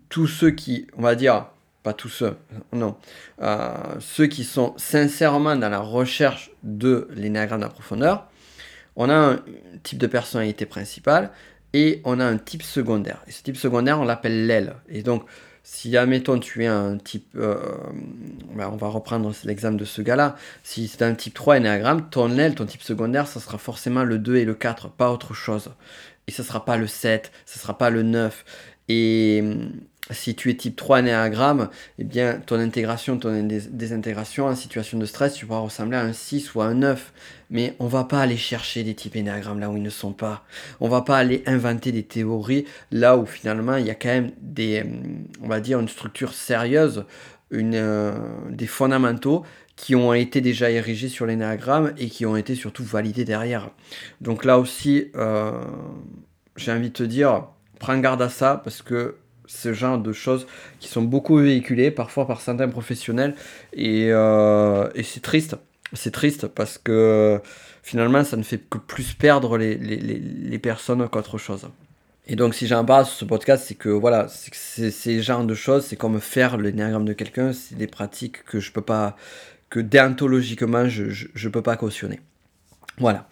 tous ceux qui, on va dire, pas tous ceux, non, euh, ceux qui sont sincèrement dans la recherche de l'énagramme de profondeur, on a un type de personnalité principale et on a un type secondaire. Et ce type secondaire, on l'appelle l'aile. Et donc, si, admettons, tu es un type. Euh, ben, on va reprendre l'exemple de ce gars-là. Si c'est un type 3 énéagramme, ton aile, ton type secondaire, ça sera forcément le 2 et le 4, pas autre chose. Et ce sera pas le 7, ce sera pas le 9. Et si tu es type 3 néagramme, eh bien, ton intégration, ton désintégration en situation de stress, tu pourras ressembler à un 6 ou à un 9. Mais on va pas aller chercher des types énéagrammes là où ils ne sont pas. On va pas aller inventer des théories là où finalement il y a quand même des, on va dire, une structure sérieuse, une, euh, des fondamentaux qui ont été déjà érigés sur l'énéagramme et qui ont été surtout validés derrière. Donc là aussi, euh, j'ai envie de te dire, prends garde à ça parce que ce genre de choses qui sont beaucoup véhiculées, parfois par certains professionnels, et, euh, et c'est triste. C'est triste parce que finalement, ça ne fait que plus perdre les, les, les, personnes qu'autre chose. Et donc, si j'en parle sur ce podcast, c'est que voilà, c'est ces genres de choses, c'est comme faire le néagramme de quelqu'un, c'est des pratiques que je peux pas, que déontologiquement, je, je, je peux pas cautionner. Voilà.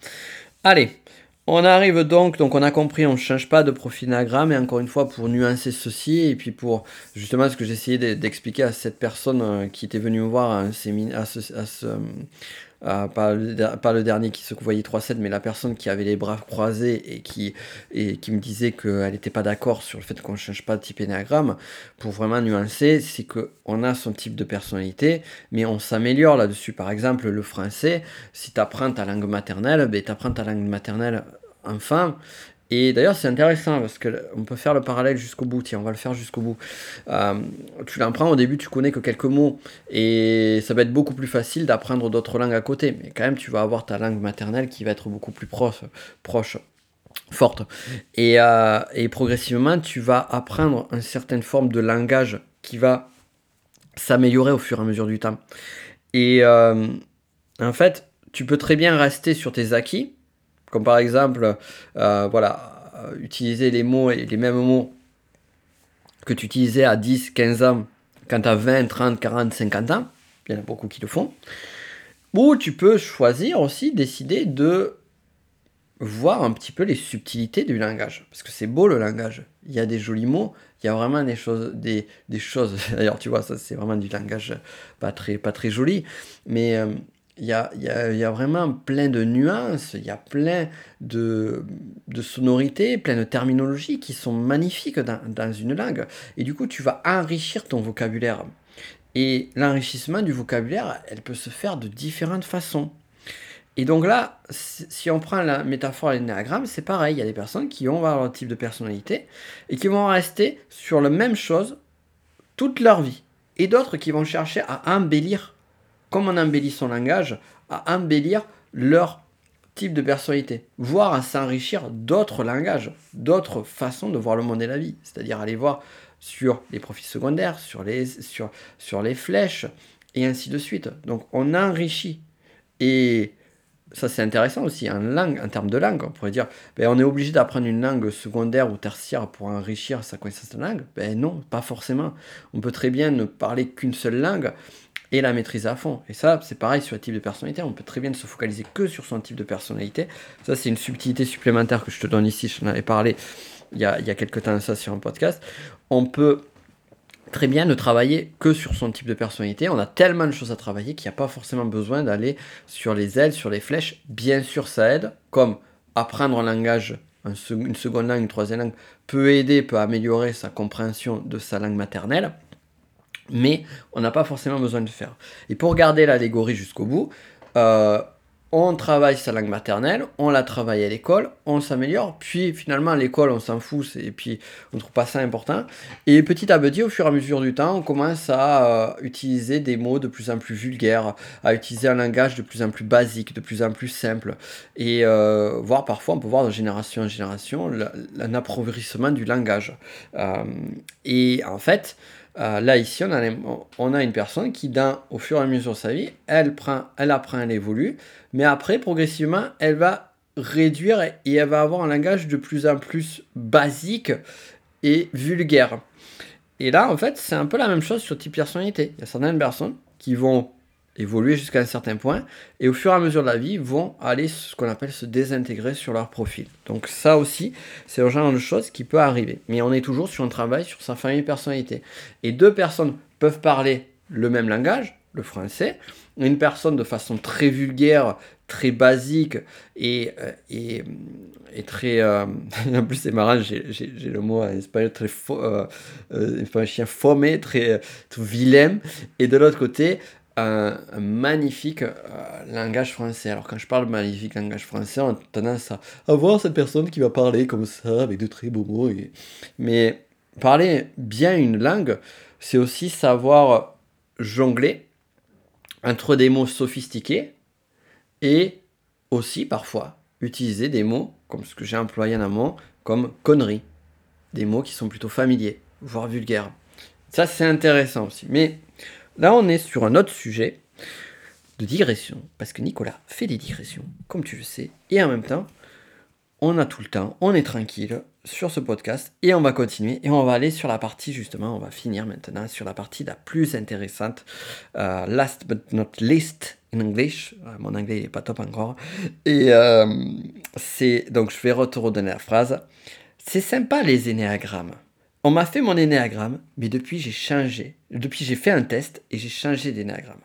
Allez, on arrive donc, donc on a compris, on ne change pas de profil et encore une fois pour nuancer ceci, et puis pour justement ce que j'essayais d'expliquer à cette personne euh, qui était venue me voir à ce, pas, le, dernier qui se voyait 3-7, mais la personne qui avait les bras croisés et qui, et qui me disait qu'elle n'était pas d'accord sur le fait qu'on ne change pas de type énagramme, pour vraiment nuancer, c'est qu'on a son type de personnalité, mais on s'améliore là-dessus. Par exemple, le français, si tu apprends ta langue maternelle, ben, tu apprends ta langue maternelle enfant, Et d'ailleurs, c'est intéressant parce qu'on peut faire le parallèle jusqu'au bout. Tiens, on va le faire jusqu'au bout. Euh, tu l'apprends au début, tu connais que quelques mots et ça va être beaucoup plus facile d'apprendre d'autres langues à côté. Mais quand même, tu vas avoir ta langue maternelle qui va être beaucoup plus proche, proche forte. Et, euh, progressivement, tu vas apprendre une certaine forme de langage qui va s'améliorer au fur et à mesure du temps. Et euh, en fait, tu peux très bien rester sur tes acquis, comme par exemple, euh, voilà, euh, utiliser les mots et les mêmes mots que tu utilisais à 10, 15 ans, quand tu as 20, 30, 40, 50 ans. Il y en a beaucoup qui le font. Ou tu peux choisir aussi, décider de voir un petit peu les subtilités du langage. Parce que c'est beau le langage. Il y a des jolis mots, il y a vraiment des choses, des, des choses. D'ailleurs, tu vois, ça c'est vraiment du langage pas très, pas très joli. Mais euh, il, y a, y a, y, a, vraiment plein de nuances, il y a plein de, de sonorités, plein de terminologies qui sont magnifiques dans, dans une langue. Et du coup, tu vas enrichir ton vocabulaire. Et l'enrichissement du vocabulaire, elle peut se faire de différentes façons. Et donc là, si on prend la métaphore à l'énéagramme, c'est pareil. Il y a des personnes qui vont avoir leur type de personnalité et qui vont rester sur la même chose toute leur vie. Et d'autres qui vont chercher à embellir, comme on embellit son langage, à embellir leur type de personnalité, voire à s'enrichir d'autres langages, d'autres façons de voir le monde et la vie. C'est-à-dire aller voir sur les profils secondaires, sur les, sur, sur les flèches, et ainsi de suite. Donc on enrichit. Et ça c'est intéressant aussi, en langue, en termes de langue, on pourrait dire, ben, on est obligé d'apprendre une langue secondaire ou tertiaire pour enrichir sa connaissance de langue. Ben non, pas forcément. On peut très bien ne parler qu'une seule langue et la maîtriser à fond. Et ça, c'est pareil sur le type de personnalité. On peut très bien se focaliser que sur son type de personnalité. Ça, c'est une subtilité supplémentaire que je te donne ici. Je t'en avais parlé il y, a, il y a quelques temps ça sur un podcast. On peut très bien ne travailler que sur son type de personnalité. On a tellement de choses à travailler qu'il n'y a pas forcément besoin d'aller sur les ailes, sur les flèches. Bien sûr, ça aide, comme apprendre un langage, une seconde langue, une troisième langue, peut aider, peut améliorer sa compréhension de sa langue maternelle. Mais on n'a pas forcément besoin de le faire. Et pour garder l'allégorie jusqu'au bout, euh, on travaille sa langue maternelle, on la travaille à l'école, on s'améliore, puis finalement à l'école on s'en fout, et puis on trouve pas ça important. Et petit à petit, au fur et à mesure du temps, on commence à euh, utiliser des mots de plus en plus vulgaires, à utiliser un langage de plus en plus basique, de plus en plus simple, et euh, voir parfois, on peut voir de génération en génération un appauvrissement du langage. Euh, et en fait, euh, là, ici, on a, on a, une personne qui, au fur et à mesure de sa vie, elle, prend, elle apprend, elle évolue, mais après, progressivement, elle va réduire et elle va avoir un langage de plus en plus basique et vulgaire. Et là, en fait, c'est un peu la même chose sur type personnalité. Il y a certaines personnes qui vont évoluer jusqu'à un certain point et au fur et à mesure de la vie vont aller ce qu'on appelle se désintégrer sur leur profil. Donc ça aussi, c'est le genre de choses qui peut arriver. Mais on est toujours sur un travail sur sa famille personnalité. Et deux personnes peuvent parler le même langage, le français, une personne de façon très vulgaire, très basique et, euh, et, et très... Euh, en plus c'est marrant, j'ai le mot en espagnol très... Fo, euh, euh, chien fomé, très, très vilain. Et de l'autre côté, un, magnifique euh, langage français. Alors quand je parle magnifique langage français, on a tendance à voir cette personne qui va parler comme ça, avec de très beaux mots. Mais parler bien une langue, c'est aussi savoir jongler entre des mots sophistiqués et aussi parfois utiliser des mots comme ce que j'ai employé en amont, comme connerie. Des mots qui sont plutôt familiers, voire vulgaires. Ça c'est intéressant aussi. Mais Là, on est sur un autre sujet de digression, parce que Nicolas fait des digressions, comme tu le sais, et en même temps, on a tout le temps, on est tranquille sur ce podcast, et on va continuer, et on va aller sur la partie, justement, on va finir maintenant sur la partie la plus intéressante, euh, last but not least, in English, euh, mon anglais n'est pas top encore, et euh, c'est, donc je vais te redonner la phrase, c'est sympa les énéagrammes. On m'a fait mon énéagramme, mais depuis j'ai changé. Depuis j'ai fait un test et j'ai changé d'énéagramme.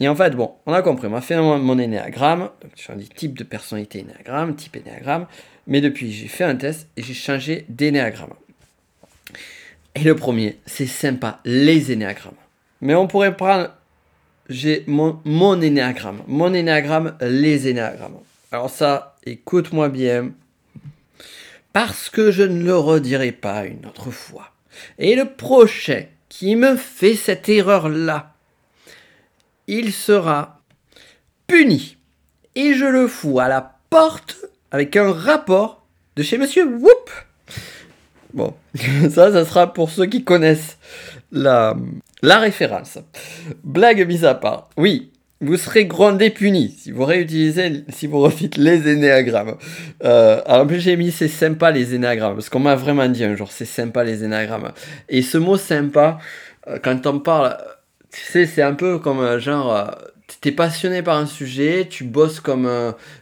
Et en fait, bon, on a compris, on m'a fait mon, énéagramme, je dis type de personnalité énéagramme, type énéagramme, mais depuis j'ai fait un test et j'ai changé d'énéagramme. Et le premier, c'est sympa, les énéagrammes. Mais on pourrait prendre, j'ai mon, mon énéagramme, mon énéagramme, les énéagrammes. Alors ça, écoute-moi bien, parce que je ne le redirai pas une autre fois. Et le prochain qui me fait cette erreur-là, il sera puni. Et je le fous à la porte avec un rapport de chez Monsieur Whoop. Bon, ça, ça sera pour ceux qui connaissent la, la référence. Blague mise à part. Oui, vous serez grondé puni si vous réutilisez, si vous refaites les énéagrammes. Euh, alors en plus j'ai mis c'est sympa les énéagrammes, parce qu'on m'a vraiment dit un jour c'est sympa les énéagrammes. Et ce mot sympa, euh, quand on parle, tu sais, c'est un peu comme un genre, euh, t'es passionné par un sujet, tu bosses comme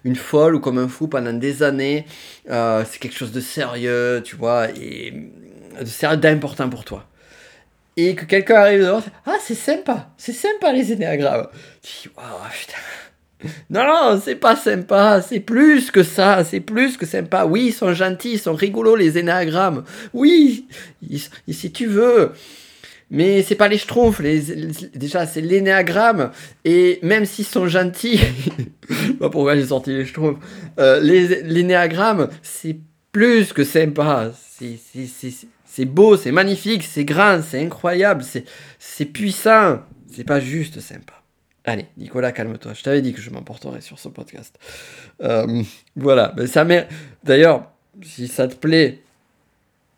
une folle ou comme un fou pendant des années, c'est quelque chose de sérieux, tu vois, et de sérieux d'important pour toi. Et que quelqu'un arrive devant, ah c'est sympa, c'est sympa les énéagrammes. Tu dis, waouh, putain. Non, non, c'est pas sympa, c'est plus que ça, c'est plus que sympa. Oui, ils sont gentils, ils sont rigolos les énéagrammes. Oui, si tu veux. Mais c'est pas les schtroumpfs, les, déjà c'est l'énéagramme, et même s'ils sont gentils, pas pourquoi j'ai sorti les schtroumpfs, euh, l'énéagramme c'est plus que sympa, c'est beau, c'est magnifique, c'est grand, c'est incroyable, c'est puissant, c'est pas juste sympa. Allez, Nicolas, calme-toi. Je t'avais dit que je m'emporterais sur ce podcast. Euh, voilà. Mais ça D'ailleurs, si ça te plaît,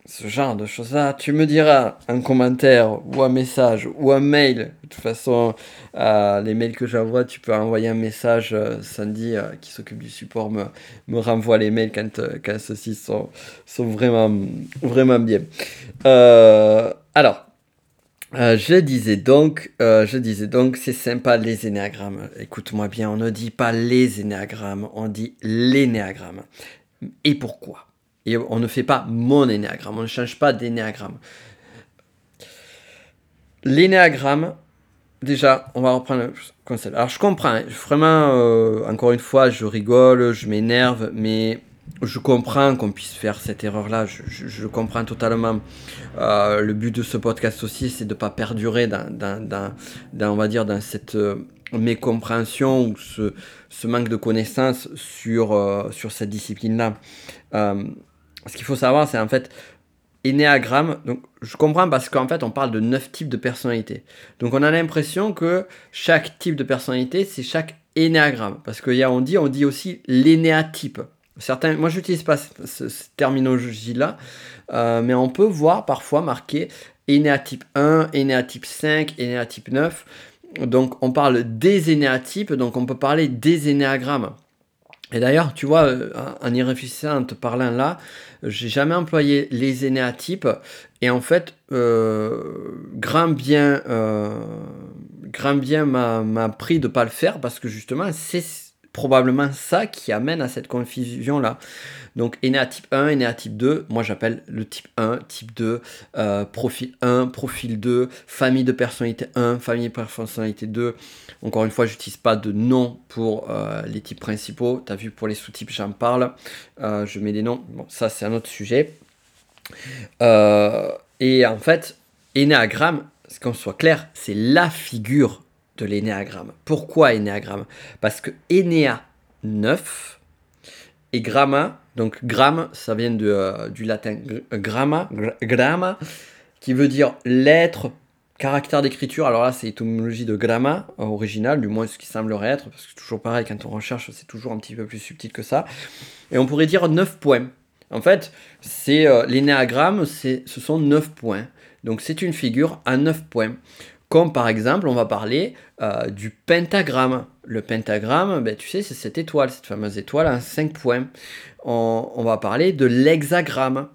ce genre de choses-là, tu me diras un commentaire ou un message ou un mail. De toute façon, euh, les mails que j'envoie, tu peux envoyer un message. Euh, Sandy, euh, qui s'occupe du support, me, me renvoie les mails quand, quand ceux-ci sont, sont vraiment, vraiment bien. alors, je disais donc, je disais donc, c'est sympa les énéagrammes. Écoute-moi bien, on ne dit pas les énéagrammes, on dit l'énéagramme. Et pourquoi? Et on ne fait pas mon énéagramme, on ne change pas d'énéagramme. L'énéagramme, déjà, on va reprendre le concept. Alors je comprends, hein, vraiment, euh, encore une fois, je rigole, je m'énerve, mais je comprends qu'on puisse faire cette erreur-là, je, comprends totalement. Euh, le but de ce podcast aussi, c'est de ne pas perdurer dans, cette euh, mécompréhension ou ce, manque de connaissances sur, sur cette discipline-là. Ce qu'il faut savoir, c'est en fait énéagramme. Donc, je comprends parce qu'en fait, on parle de neuf types de personnalités. Donc, on a l'impression que chaque type de personnalité, c'est chaque énéagramme. Parce qu'on on dit, on dit aussi l'énéatype. Certains, moi, j'utilise pas cette, terminologie-là, euh, mais on peut voir parfois marqué énéatype 1, énéatype 5, énéatype 9. Donc, on parle des énéatypes, donc on peut parler des énéagrammes. Et d'ailleurs, tu vois, euh, en y réfléchissant, en te parlant là, j'ai jamais employé les énéatypes. Et en fait, euh, grand bien, euh, bien m'a pris de pas le faire parce que justement, c'est probablement ça qui amène à cette confusion-là. Donc type 1, type 2, moi j'appelle le type 1, type 2, euh, profil 1, profil 2, famille de personnalité 1, famille de personnalité 2. Encore une fois, j'utilise pas de nom pour euh, les types principaux. Tu as vu pour les sous-types, j'en parle. Euh, je mets des noms. Bon, ça c'est un autre sujet. et en fait, énéagramme, qu'on soit clair, c'est la figure de l'énéagramme. Pourquoi énéagramme? Parce que énéa 9 et gramma, donc gramme, ça vient de, euh, du latin gramma, gramma, qui veut dire lettre, caractère d'écriture. Alors là, c'est étymologie de gramma original, du moins ce qui semblerait être, parce que toujours pareil, quand on recherche, c'est toujours un petit peu plus subtil que ça. Et on pourrait dire 9 points. En fait, c'est euh, l'énéagramme, ce sont 9 points. Donc c'est une figure à 9 points. Comme par exemple, on va parler euh, du pentagramme. Le pentagramme, ben, tu sais, c'est cette étoile, cette fameuse étoile à 5 points. On, va parler de l'hexagramme.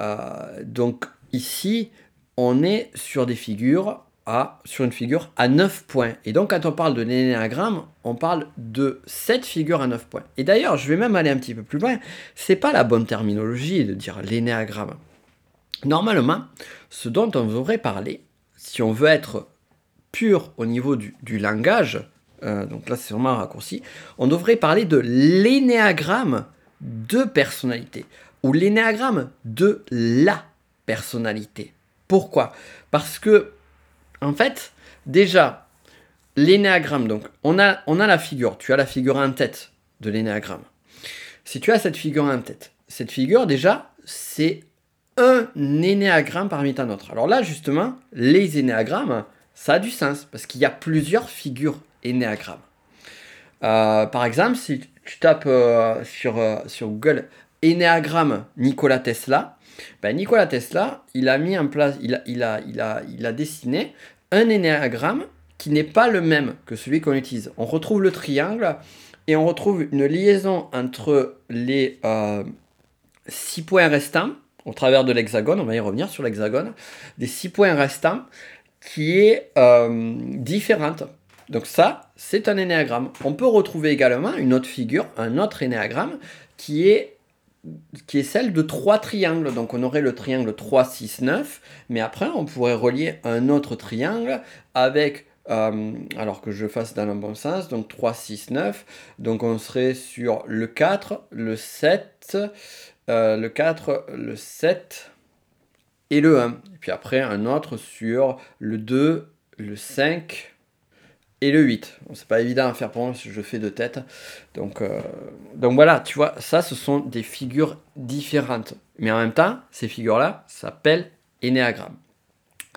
Euh, donc ici, on est sur une figure à 9 points. Et donc quand on parle de l'énéagramme, on parle de cette figure à 9 points. Et d'ailleurs, je vais même aller un petit peu plus loin, c'est pas la bonne terminologie de dire l'énéagramme. Normalement, ce dont on devrait parler, si on veut être pur au niveau du, langage, euh, donc là c'est vraiment un raccourci, on devrait parler de l'énéagramme de personnalité ou l'énéagramme de la personnalité. Pourquoi? Parce que, en fait, déjà, l'énéagramme, donc on a, on a la figure, tu as la figure en tête de l'énéagramme. Si tu as cette figure en tête, cette figure, déjà, c'est un énéagramme parmi tant d'autres. Alors là, justement, les énéagrammes, ça a du sens parce qu'il y a plusieurs figures énéagrammes. Euh, par exemple, si tu tapes euh, sur, euh, sur Google énéagramme Nikola Tesla, ben Nikola Tesla, il a mis en place, il a, il a dessiné un énéagramme qui n'est pas le même que celui qu'on utilise. On retrouve le triangle et on retrouve une liaison entre les six points restants au travers de l'hexagone, on va y revenir sur l'hexagone, des six points restants qui est euh, différente. Donc ça, c'est un énéagramme. On peut retrouver également une autre figure, un autre énéagramme, qui est, qui est celle de trois triangles. Donc on aurait le triangle 3, 6, 9, mais après on pourrait relier un autre triangle avec euh, alors que je fasse dans le bon sens, donc 3, 6, 9. Donc on serait sur le 4, le 7, euh, le 4, le 7 et le 1. Et puis après, un autre sur le 2, le 5 et le 8. Bon, c'est pas évident à faire pour moi si je fais de tête. Donc, euh, donc voilà, tu vois, ça, ce sont des figures différentes. Mais en même temps, ces figures-là s'appellent énéagrammes.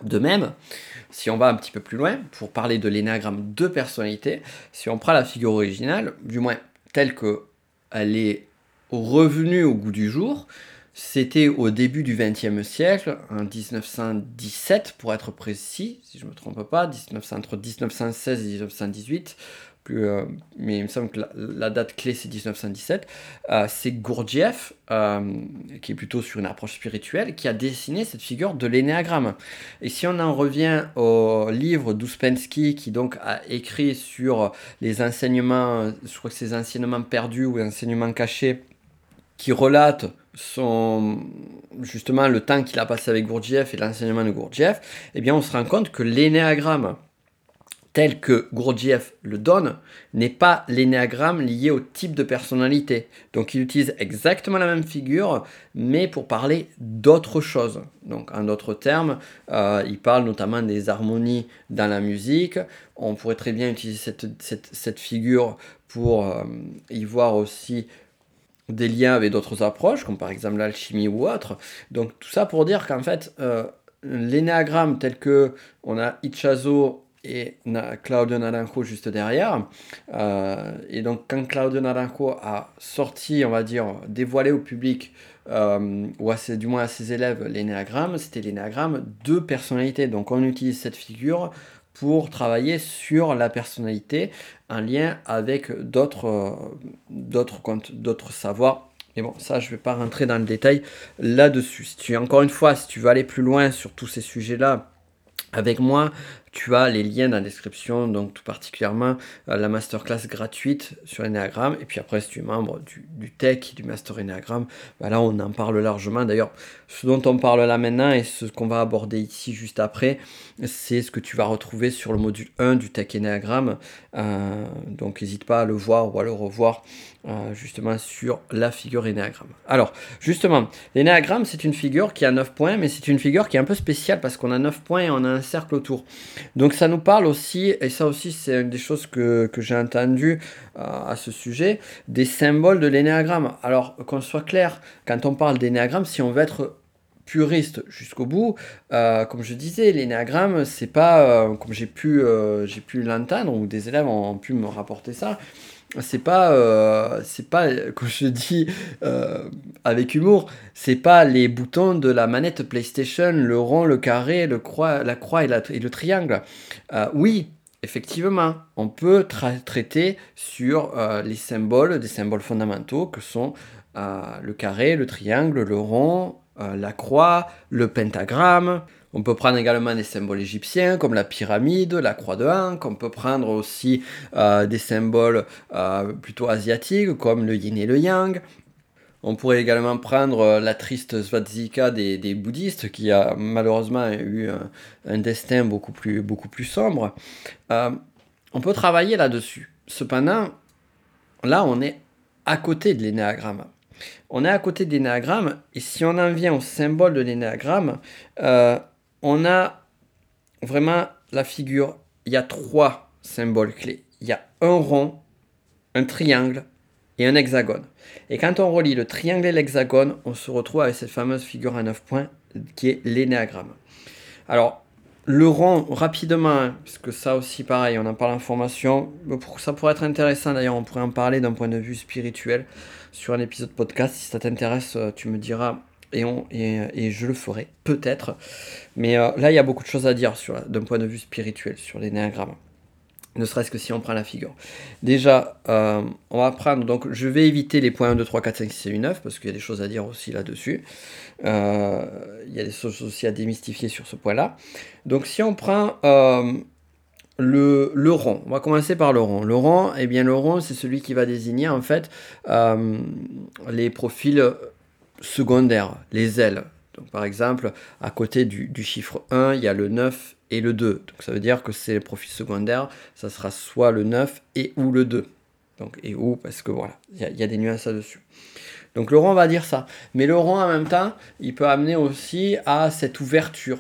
De même, si on va un petit peu plus loin, pour parler de l'énéagramme de personnalité, si on prend la figure originale, du moins telle qu'elle est revenu au goût du jour. C'était au début du XXe siècle, en 1917 pour être précis, si je ne me trompe pas, 19, entre 1916 et 1918. Euh, mais il me semble que la, date clé c'est 1917, euh, c'est Gurdjieff, euh, qui est plutôt sur une approche spirituelle, qui a dessiné cette figure de l'énéagramme. Et si on en revient au livre d'Uspensky, qui donc a écrit sur les enseignements, je crois que enseignements perdus ou enseignements cachés qui relate son, justement le temps qu'il a passé avec Gurdjieff et l'enseignement de Gurdjieff, eh bien on se rend compte que l'énéagramme tel que Gurdjieff le donne n'est pas l'énéagramme lié au type de personnalité. Donc il utilise exactement la même figure, mais pour parler d'autre chose. Donc en d'autres termes, euh, il parle notamment des harmonies dans la musique. On pourrait très bien utiliser cette, cette, figure pour euh, y voir aussi des liens avec d'autres approches, comme par exemple l'alchimie ou autre. Donc tout ça pour dire qu'en fait, euh, l'énéagramme tel que on a Ichazo et Claudio Naranjo juste derrière. Euh, et donc quand Claudio Naranjo a sorti, on va dire, dévoilé au public, euh, ou à du moins à ses élèves, l'énéagramme, c'était l'énéagramme de personnalité. Donc on utilise cette figure pour travailler sur la personnalité en lien avec d'autres euh, d'autres comptes, d'autres savoirs. Mais bon, ça, je ne vais pas rentrer dans le détail là-dessus. Si encore une fois, si tu veux aller plus loin sur tous ces sujets-là avec moi, tu as les liens dans la description, donc tout particulièrement euh, la masterclass gratuite sur Enneagram. Et puis après, si tu es membre du, du tech, du master Enneagram, bah là on en parle largement. D'ailleurs, ce dont on parle là maintenant et ce qu'on va aborder ici juste après, c'est ce que tu vas retrouver sur le module 1 du tech Enneagram. Euh, donc n'hésite pas à le voir ou à le revoir euh, justement sur la figure Enneagram. Alors, justement, l'Enneagram, c'est une figure qui a 9 points, mais c'est une figure qui est un peu spéciale parce qu'on a 9 points et on a un cercle autour. Donc ça nous parle aussi, et ça aussi c'est une des choses que, j'ai entendues euh, à ce sujet, des symboles de l'énéagramme. Alors qu'on soit clair, quand on parle d'énéagramme, si on veut être puriste jusqu'au bout, euh, comme je disais, l'énéagramme, c'est pas, euh, comme j'ai pu, j'ai pu l'entendre, ou des élèves ont pu me rapporter ça, c'est pas, euh, c'est pas, comme je dis euh, avec humour, c'est pas les boutons de la manette PlayStation, le rond, le carré, la croix et, le triangle. Euh, oui, effectivement, on peut traiter sur les symboles, des symboles fondamentaux que sont le carré, le triangle, le rond, la croix, le pentagramme. On peut prendre également des symboles égyptiens comme la pyramide, la croix de Ankh. On peut prendre aussi euh, des symboles euh, plutôt asiatiques comme le yin et le yang. On pourrait également prendre euh, la triste svastika des, bouddhistes qui a malheureusement eu un, destin beaucoup plus, beaucoup plus sombre. on peut travailler là-dessus. Cependant, là on est à côté de l'énéagramme. On est à côté de l'énéagramme et si on en vient au symbole de l'énéagramme, on a vraiment la figure, il y a trois symboles clés. Il y a un rond, un triangle et un hexagone. Et quand on relie le triangle et l'hexagone, on se retrouve avec cette fameuse figure à 9 points qui est l'énéagramme. Alors, le rond, rapidement, parce que ça aussi, pareil, on en parle en formation. Ça pourrait être intéressant, d'ailleurs, on pourrait en parler d'un point de vue spirituel sur un épisode podcast. Si ça t'intéresse, euh, tu me diras et, on, et, je le ferai, peut-être. Mais euh, là, il y a beaucoup de choses à dire d'un point de vue spirituel sur l'énéagramme ne serait-ce que si on prend la figure. Déjà, euh, on va prendre, donc je vais éviter les points 1, 2, 3, 4, 5, 6 et 9, parce qu'il y a des choses à dire aussi là-dessus. Euh, il y a des choses aussi à démystifier sur ce point-là. Donc si on prend le, le, rond, on va commencer par le rond. Le rond, eh bien le rond, c'est celui qui va désigner en fait les profils secondaires, les ailes. Donc par exemple, à côté du, du chiffre 1, il y a le 9 et le 2. Donc ça veut dire que c'est le profil secondaire, ça sera soit le 9 et ou le 2. Donc et ou parce que voilà, il y, a des nuances là-dessus. Donc le rond va dire ça. Mais le rond en même temps, il peut amener aussi à cette ouverture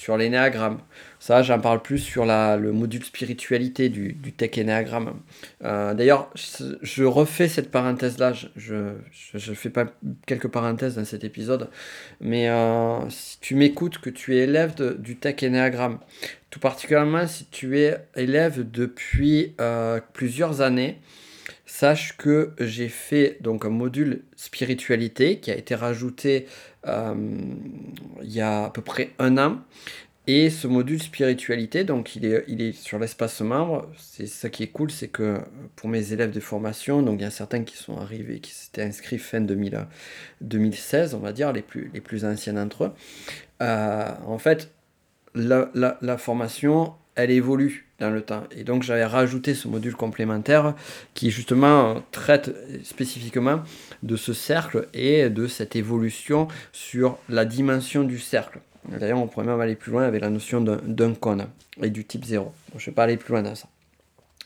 sur l'énéagramme. Ça, j'en parle plus sur la, le module spiritualité du, du tech énéagramme. Euh, d'ailleurs, je, refais cette parenthèse-là. Je ne fais pas quelques parenthèses dans cet épisode. Mais euh, si tu m'écoutes, que tu es élève du tech énéagramme, tout particulièrement si tu es élève depuis euh, plusieurs années, sache que j'ai fait donc un module spiritualité qui a été rajouté il y a à peu près un an et ce module spiritualité, donc il est, il est sur l'espace membre. C'est ça qui est cool, c'est que pour mes élèves de formation, donc il y a certains qui sont arrivés, qui s'étaient inscrits fin 2000, 2016, on va dire, les plus, les plus anciens d'entre eux. Euh, en fait, la, formation, elle évolue dans le temps. Et donc j'avais rajouté ce module complémentaire qui justement traite spécifiquement de ce cercle et de cette évolution sur la dimension du cercle. D'ailleurs, on pourrait même aller plus loin avec la notion d'un cône et du type 0. je ne vais pas aller plus loin dans ça.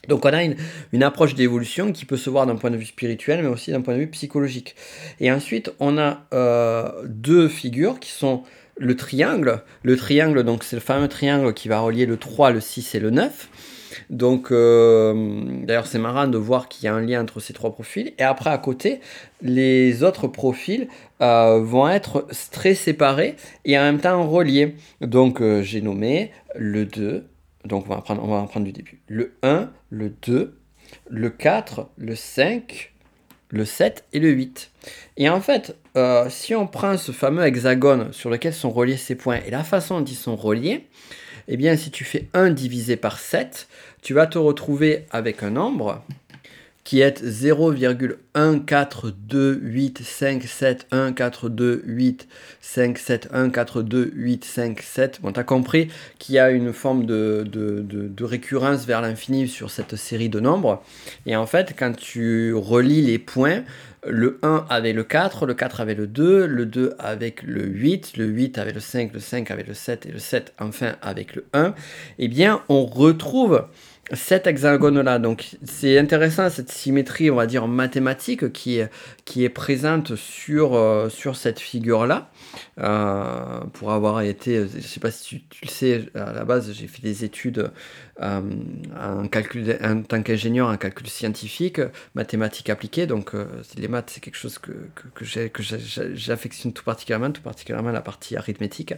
Donc on a une, approche d'évolution qui peut se voir d'un point de vue spirituel, mais aussi d'un point de vue psychologique. Et ensuite, on a euh, deux figures qui sont le triangle. Le triangle, donc c'est le fameux triangle qui va relier le 3, le 6 et le 9. Donc, euh, d'ailleurs, c'est marrant de voir qu'il y a un lien entre ces trois profils. Et après, à côté, les autres profils euh, vont être très séparés et en même temps reliés. Donc, euh, j'ai nommé le 2. Donc, on va, prendre, on va en prendre du début. Le 1, le 2, le 4, le 5, le 7 et le 8. Et en fait, si on prend ce fameux hexagone sur lequel sont reliés ces points et la façon dont ils sont reliés, eh bien, si tu fais 1 divisé par 7, tu vas te retrouver avec un nombre qui est 0,14287142857142857. Bon, tu as compris qu'il y a une forme de récurrence vers l'infini sur cette série de nombres. Et en fait, quand tu relis les points, le 1 avec le 4, le 4 avec le 2, le 2 avec le 8, le 8 avec le 5, le 5 avec le 7 et le 7 enfin avec le 1, eh bien on retrouve cet hexagone-là. Donc c'est intéressant cette symétrie, on va dire mathématique, qui est, qui est présente sur, euh, sur cette figure-là. Euh, pour avoir été, je ne sais pas si tu, le sais, à la base j'ai fait des études euh, en, calcul, en tant qu'ingénieur en calcul scientifique, mathématiques appliquées. Donc les maths c'est quelque chose que, j'affectionne tout particulièrement, tout particulièrement la partie arithmétique.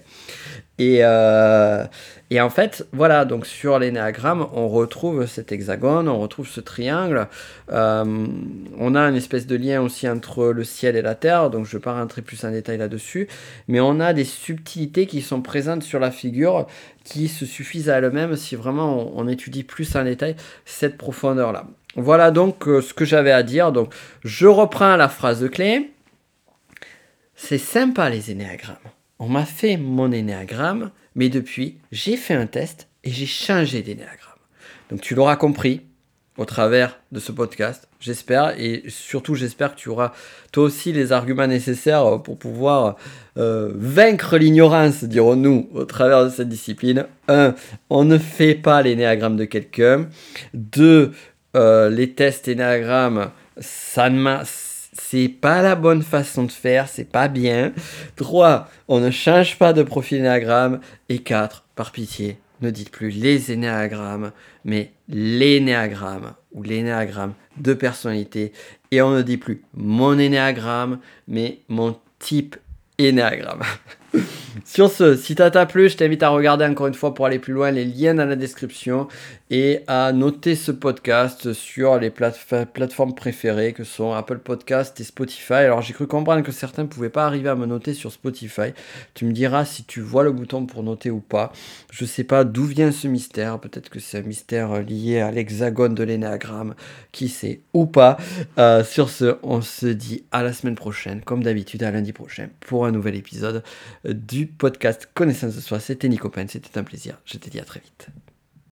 Et, en fait, voilà, donc sur l'énéagramme, on retrouve cet hexagone, on retrouve ce triangle. Euh, on a une espèce de lien aussi entre le ciel et la terre, donc je ne vais pas rentrer plus en détail là-dessus. Mais on a des subtilités qui sont présentes sur la figure qui se suffisent à elles-mêmes si vraiment on, étudie plus en détail cette profondeur-là. Voilà donc euh, ce que j'avais à dire. Donc je reprends la phrase clé. C'est sympa les énéagrammes. On m'a fait mon énéagramme mais depuis, j'ai fait un test et j'ai changé d'énéagramme. Donc tu l'auras compris au travers de ce podcast, j'espère, et surtout j'espère que tu auras toi aussi les arguments nécessaires pour pouvoir euh, vaincre l'ignorance, dirons-nous, au travers de cette discipline. 1. On ne fait pas l'énéagramme de quelqu'un. 2. Euh, les tests énéagrammes, ça ne m'a c'est pas la bonne façon de faire, c'est pas bien. 3. On ne change pas de profil énéagramme. Et 4. Par pitié, ne dites plus les énéagrammes, mais l'énéagramme ou l'énéagramme de personnalité. et on ne dit plus mon énéagramme, mais mon type énéagramme. Sur ce, si ça t'a plu, je t'invite à regarder encore une fois pour aller plus loin les liens dans la description et à noter ce podcast sur les plateformes préférées que sont Apple Podcast et Spotify. Alors j'ai cru comprendre que certains ne pouvaient pas arriver à me noter sur Spotify. Tu me diras si tu vois le bouton pour noter ou pas. Je sais pas d'où vient ce mystère. Peut-être que c'est un mystère lié à l'hexagone de l'énéagramme. Qui sait ou pas. Euh, sur ce, on se dit à la semaine prochaine, comme d'habitude à lundi prochain, pour un nouvel épisode du podcast Connaissance de soi. C'était Nico Pen, c'était un plaisir. Je te dis à très vite.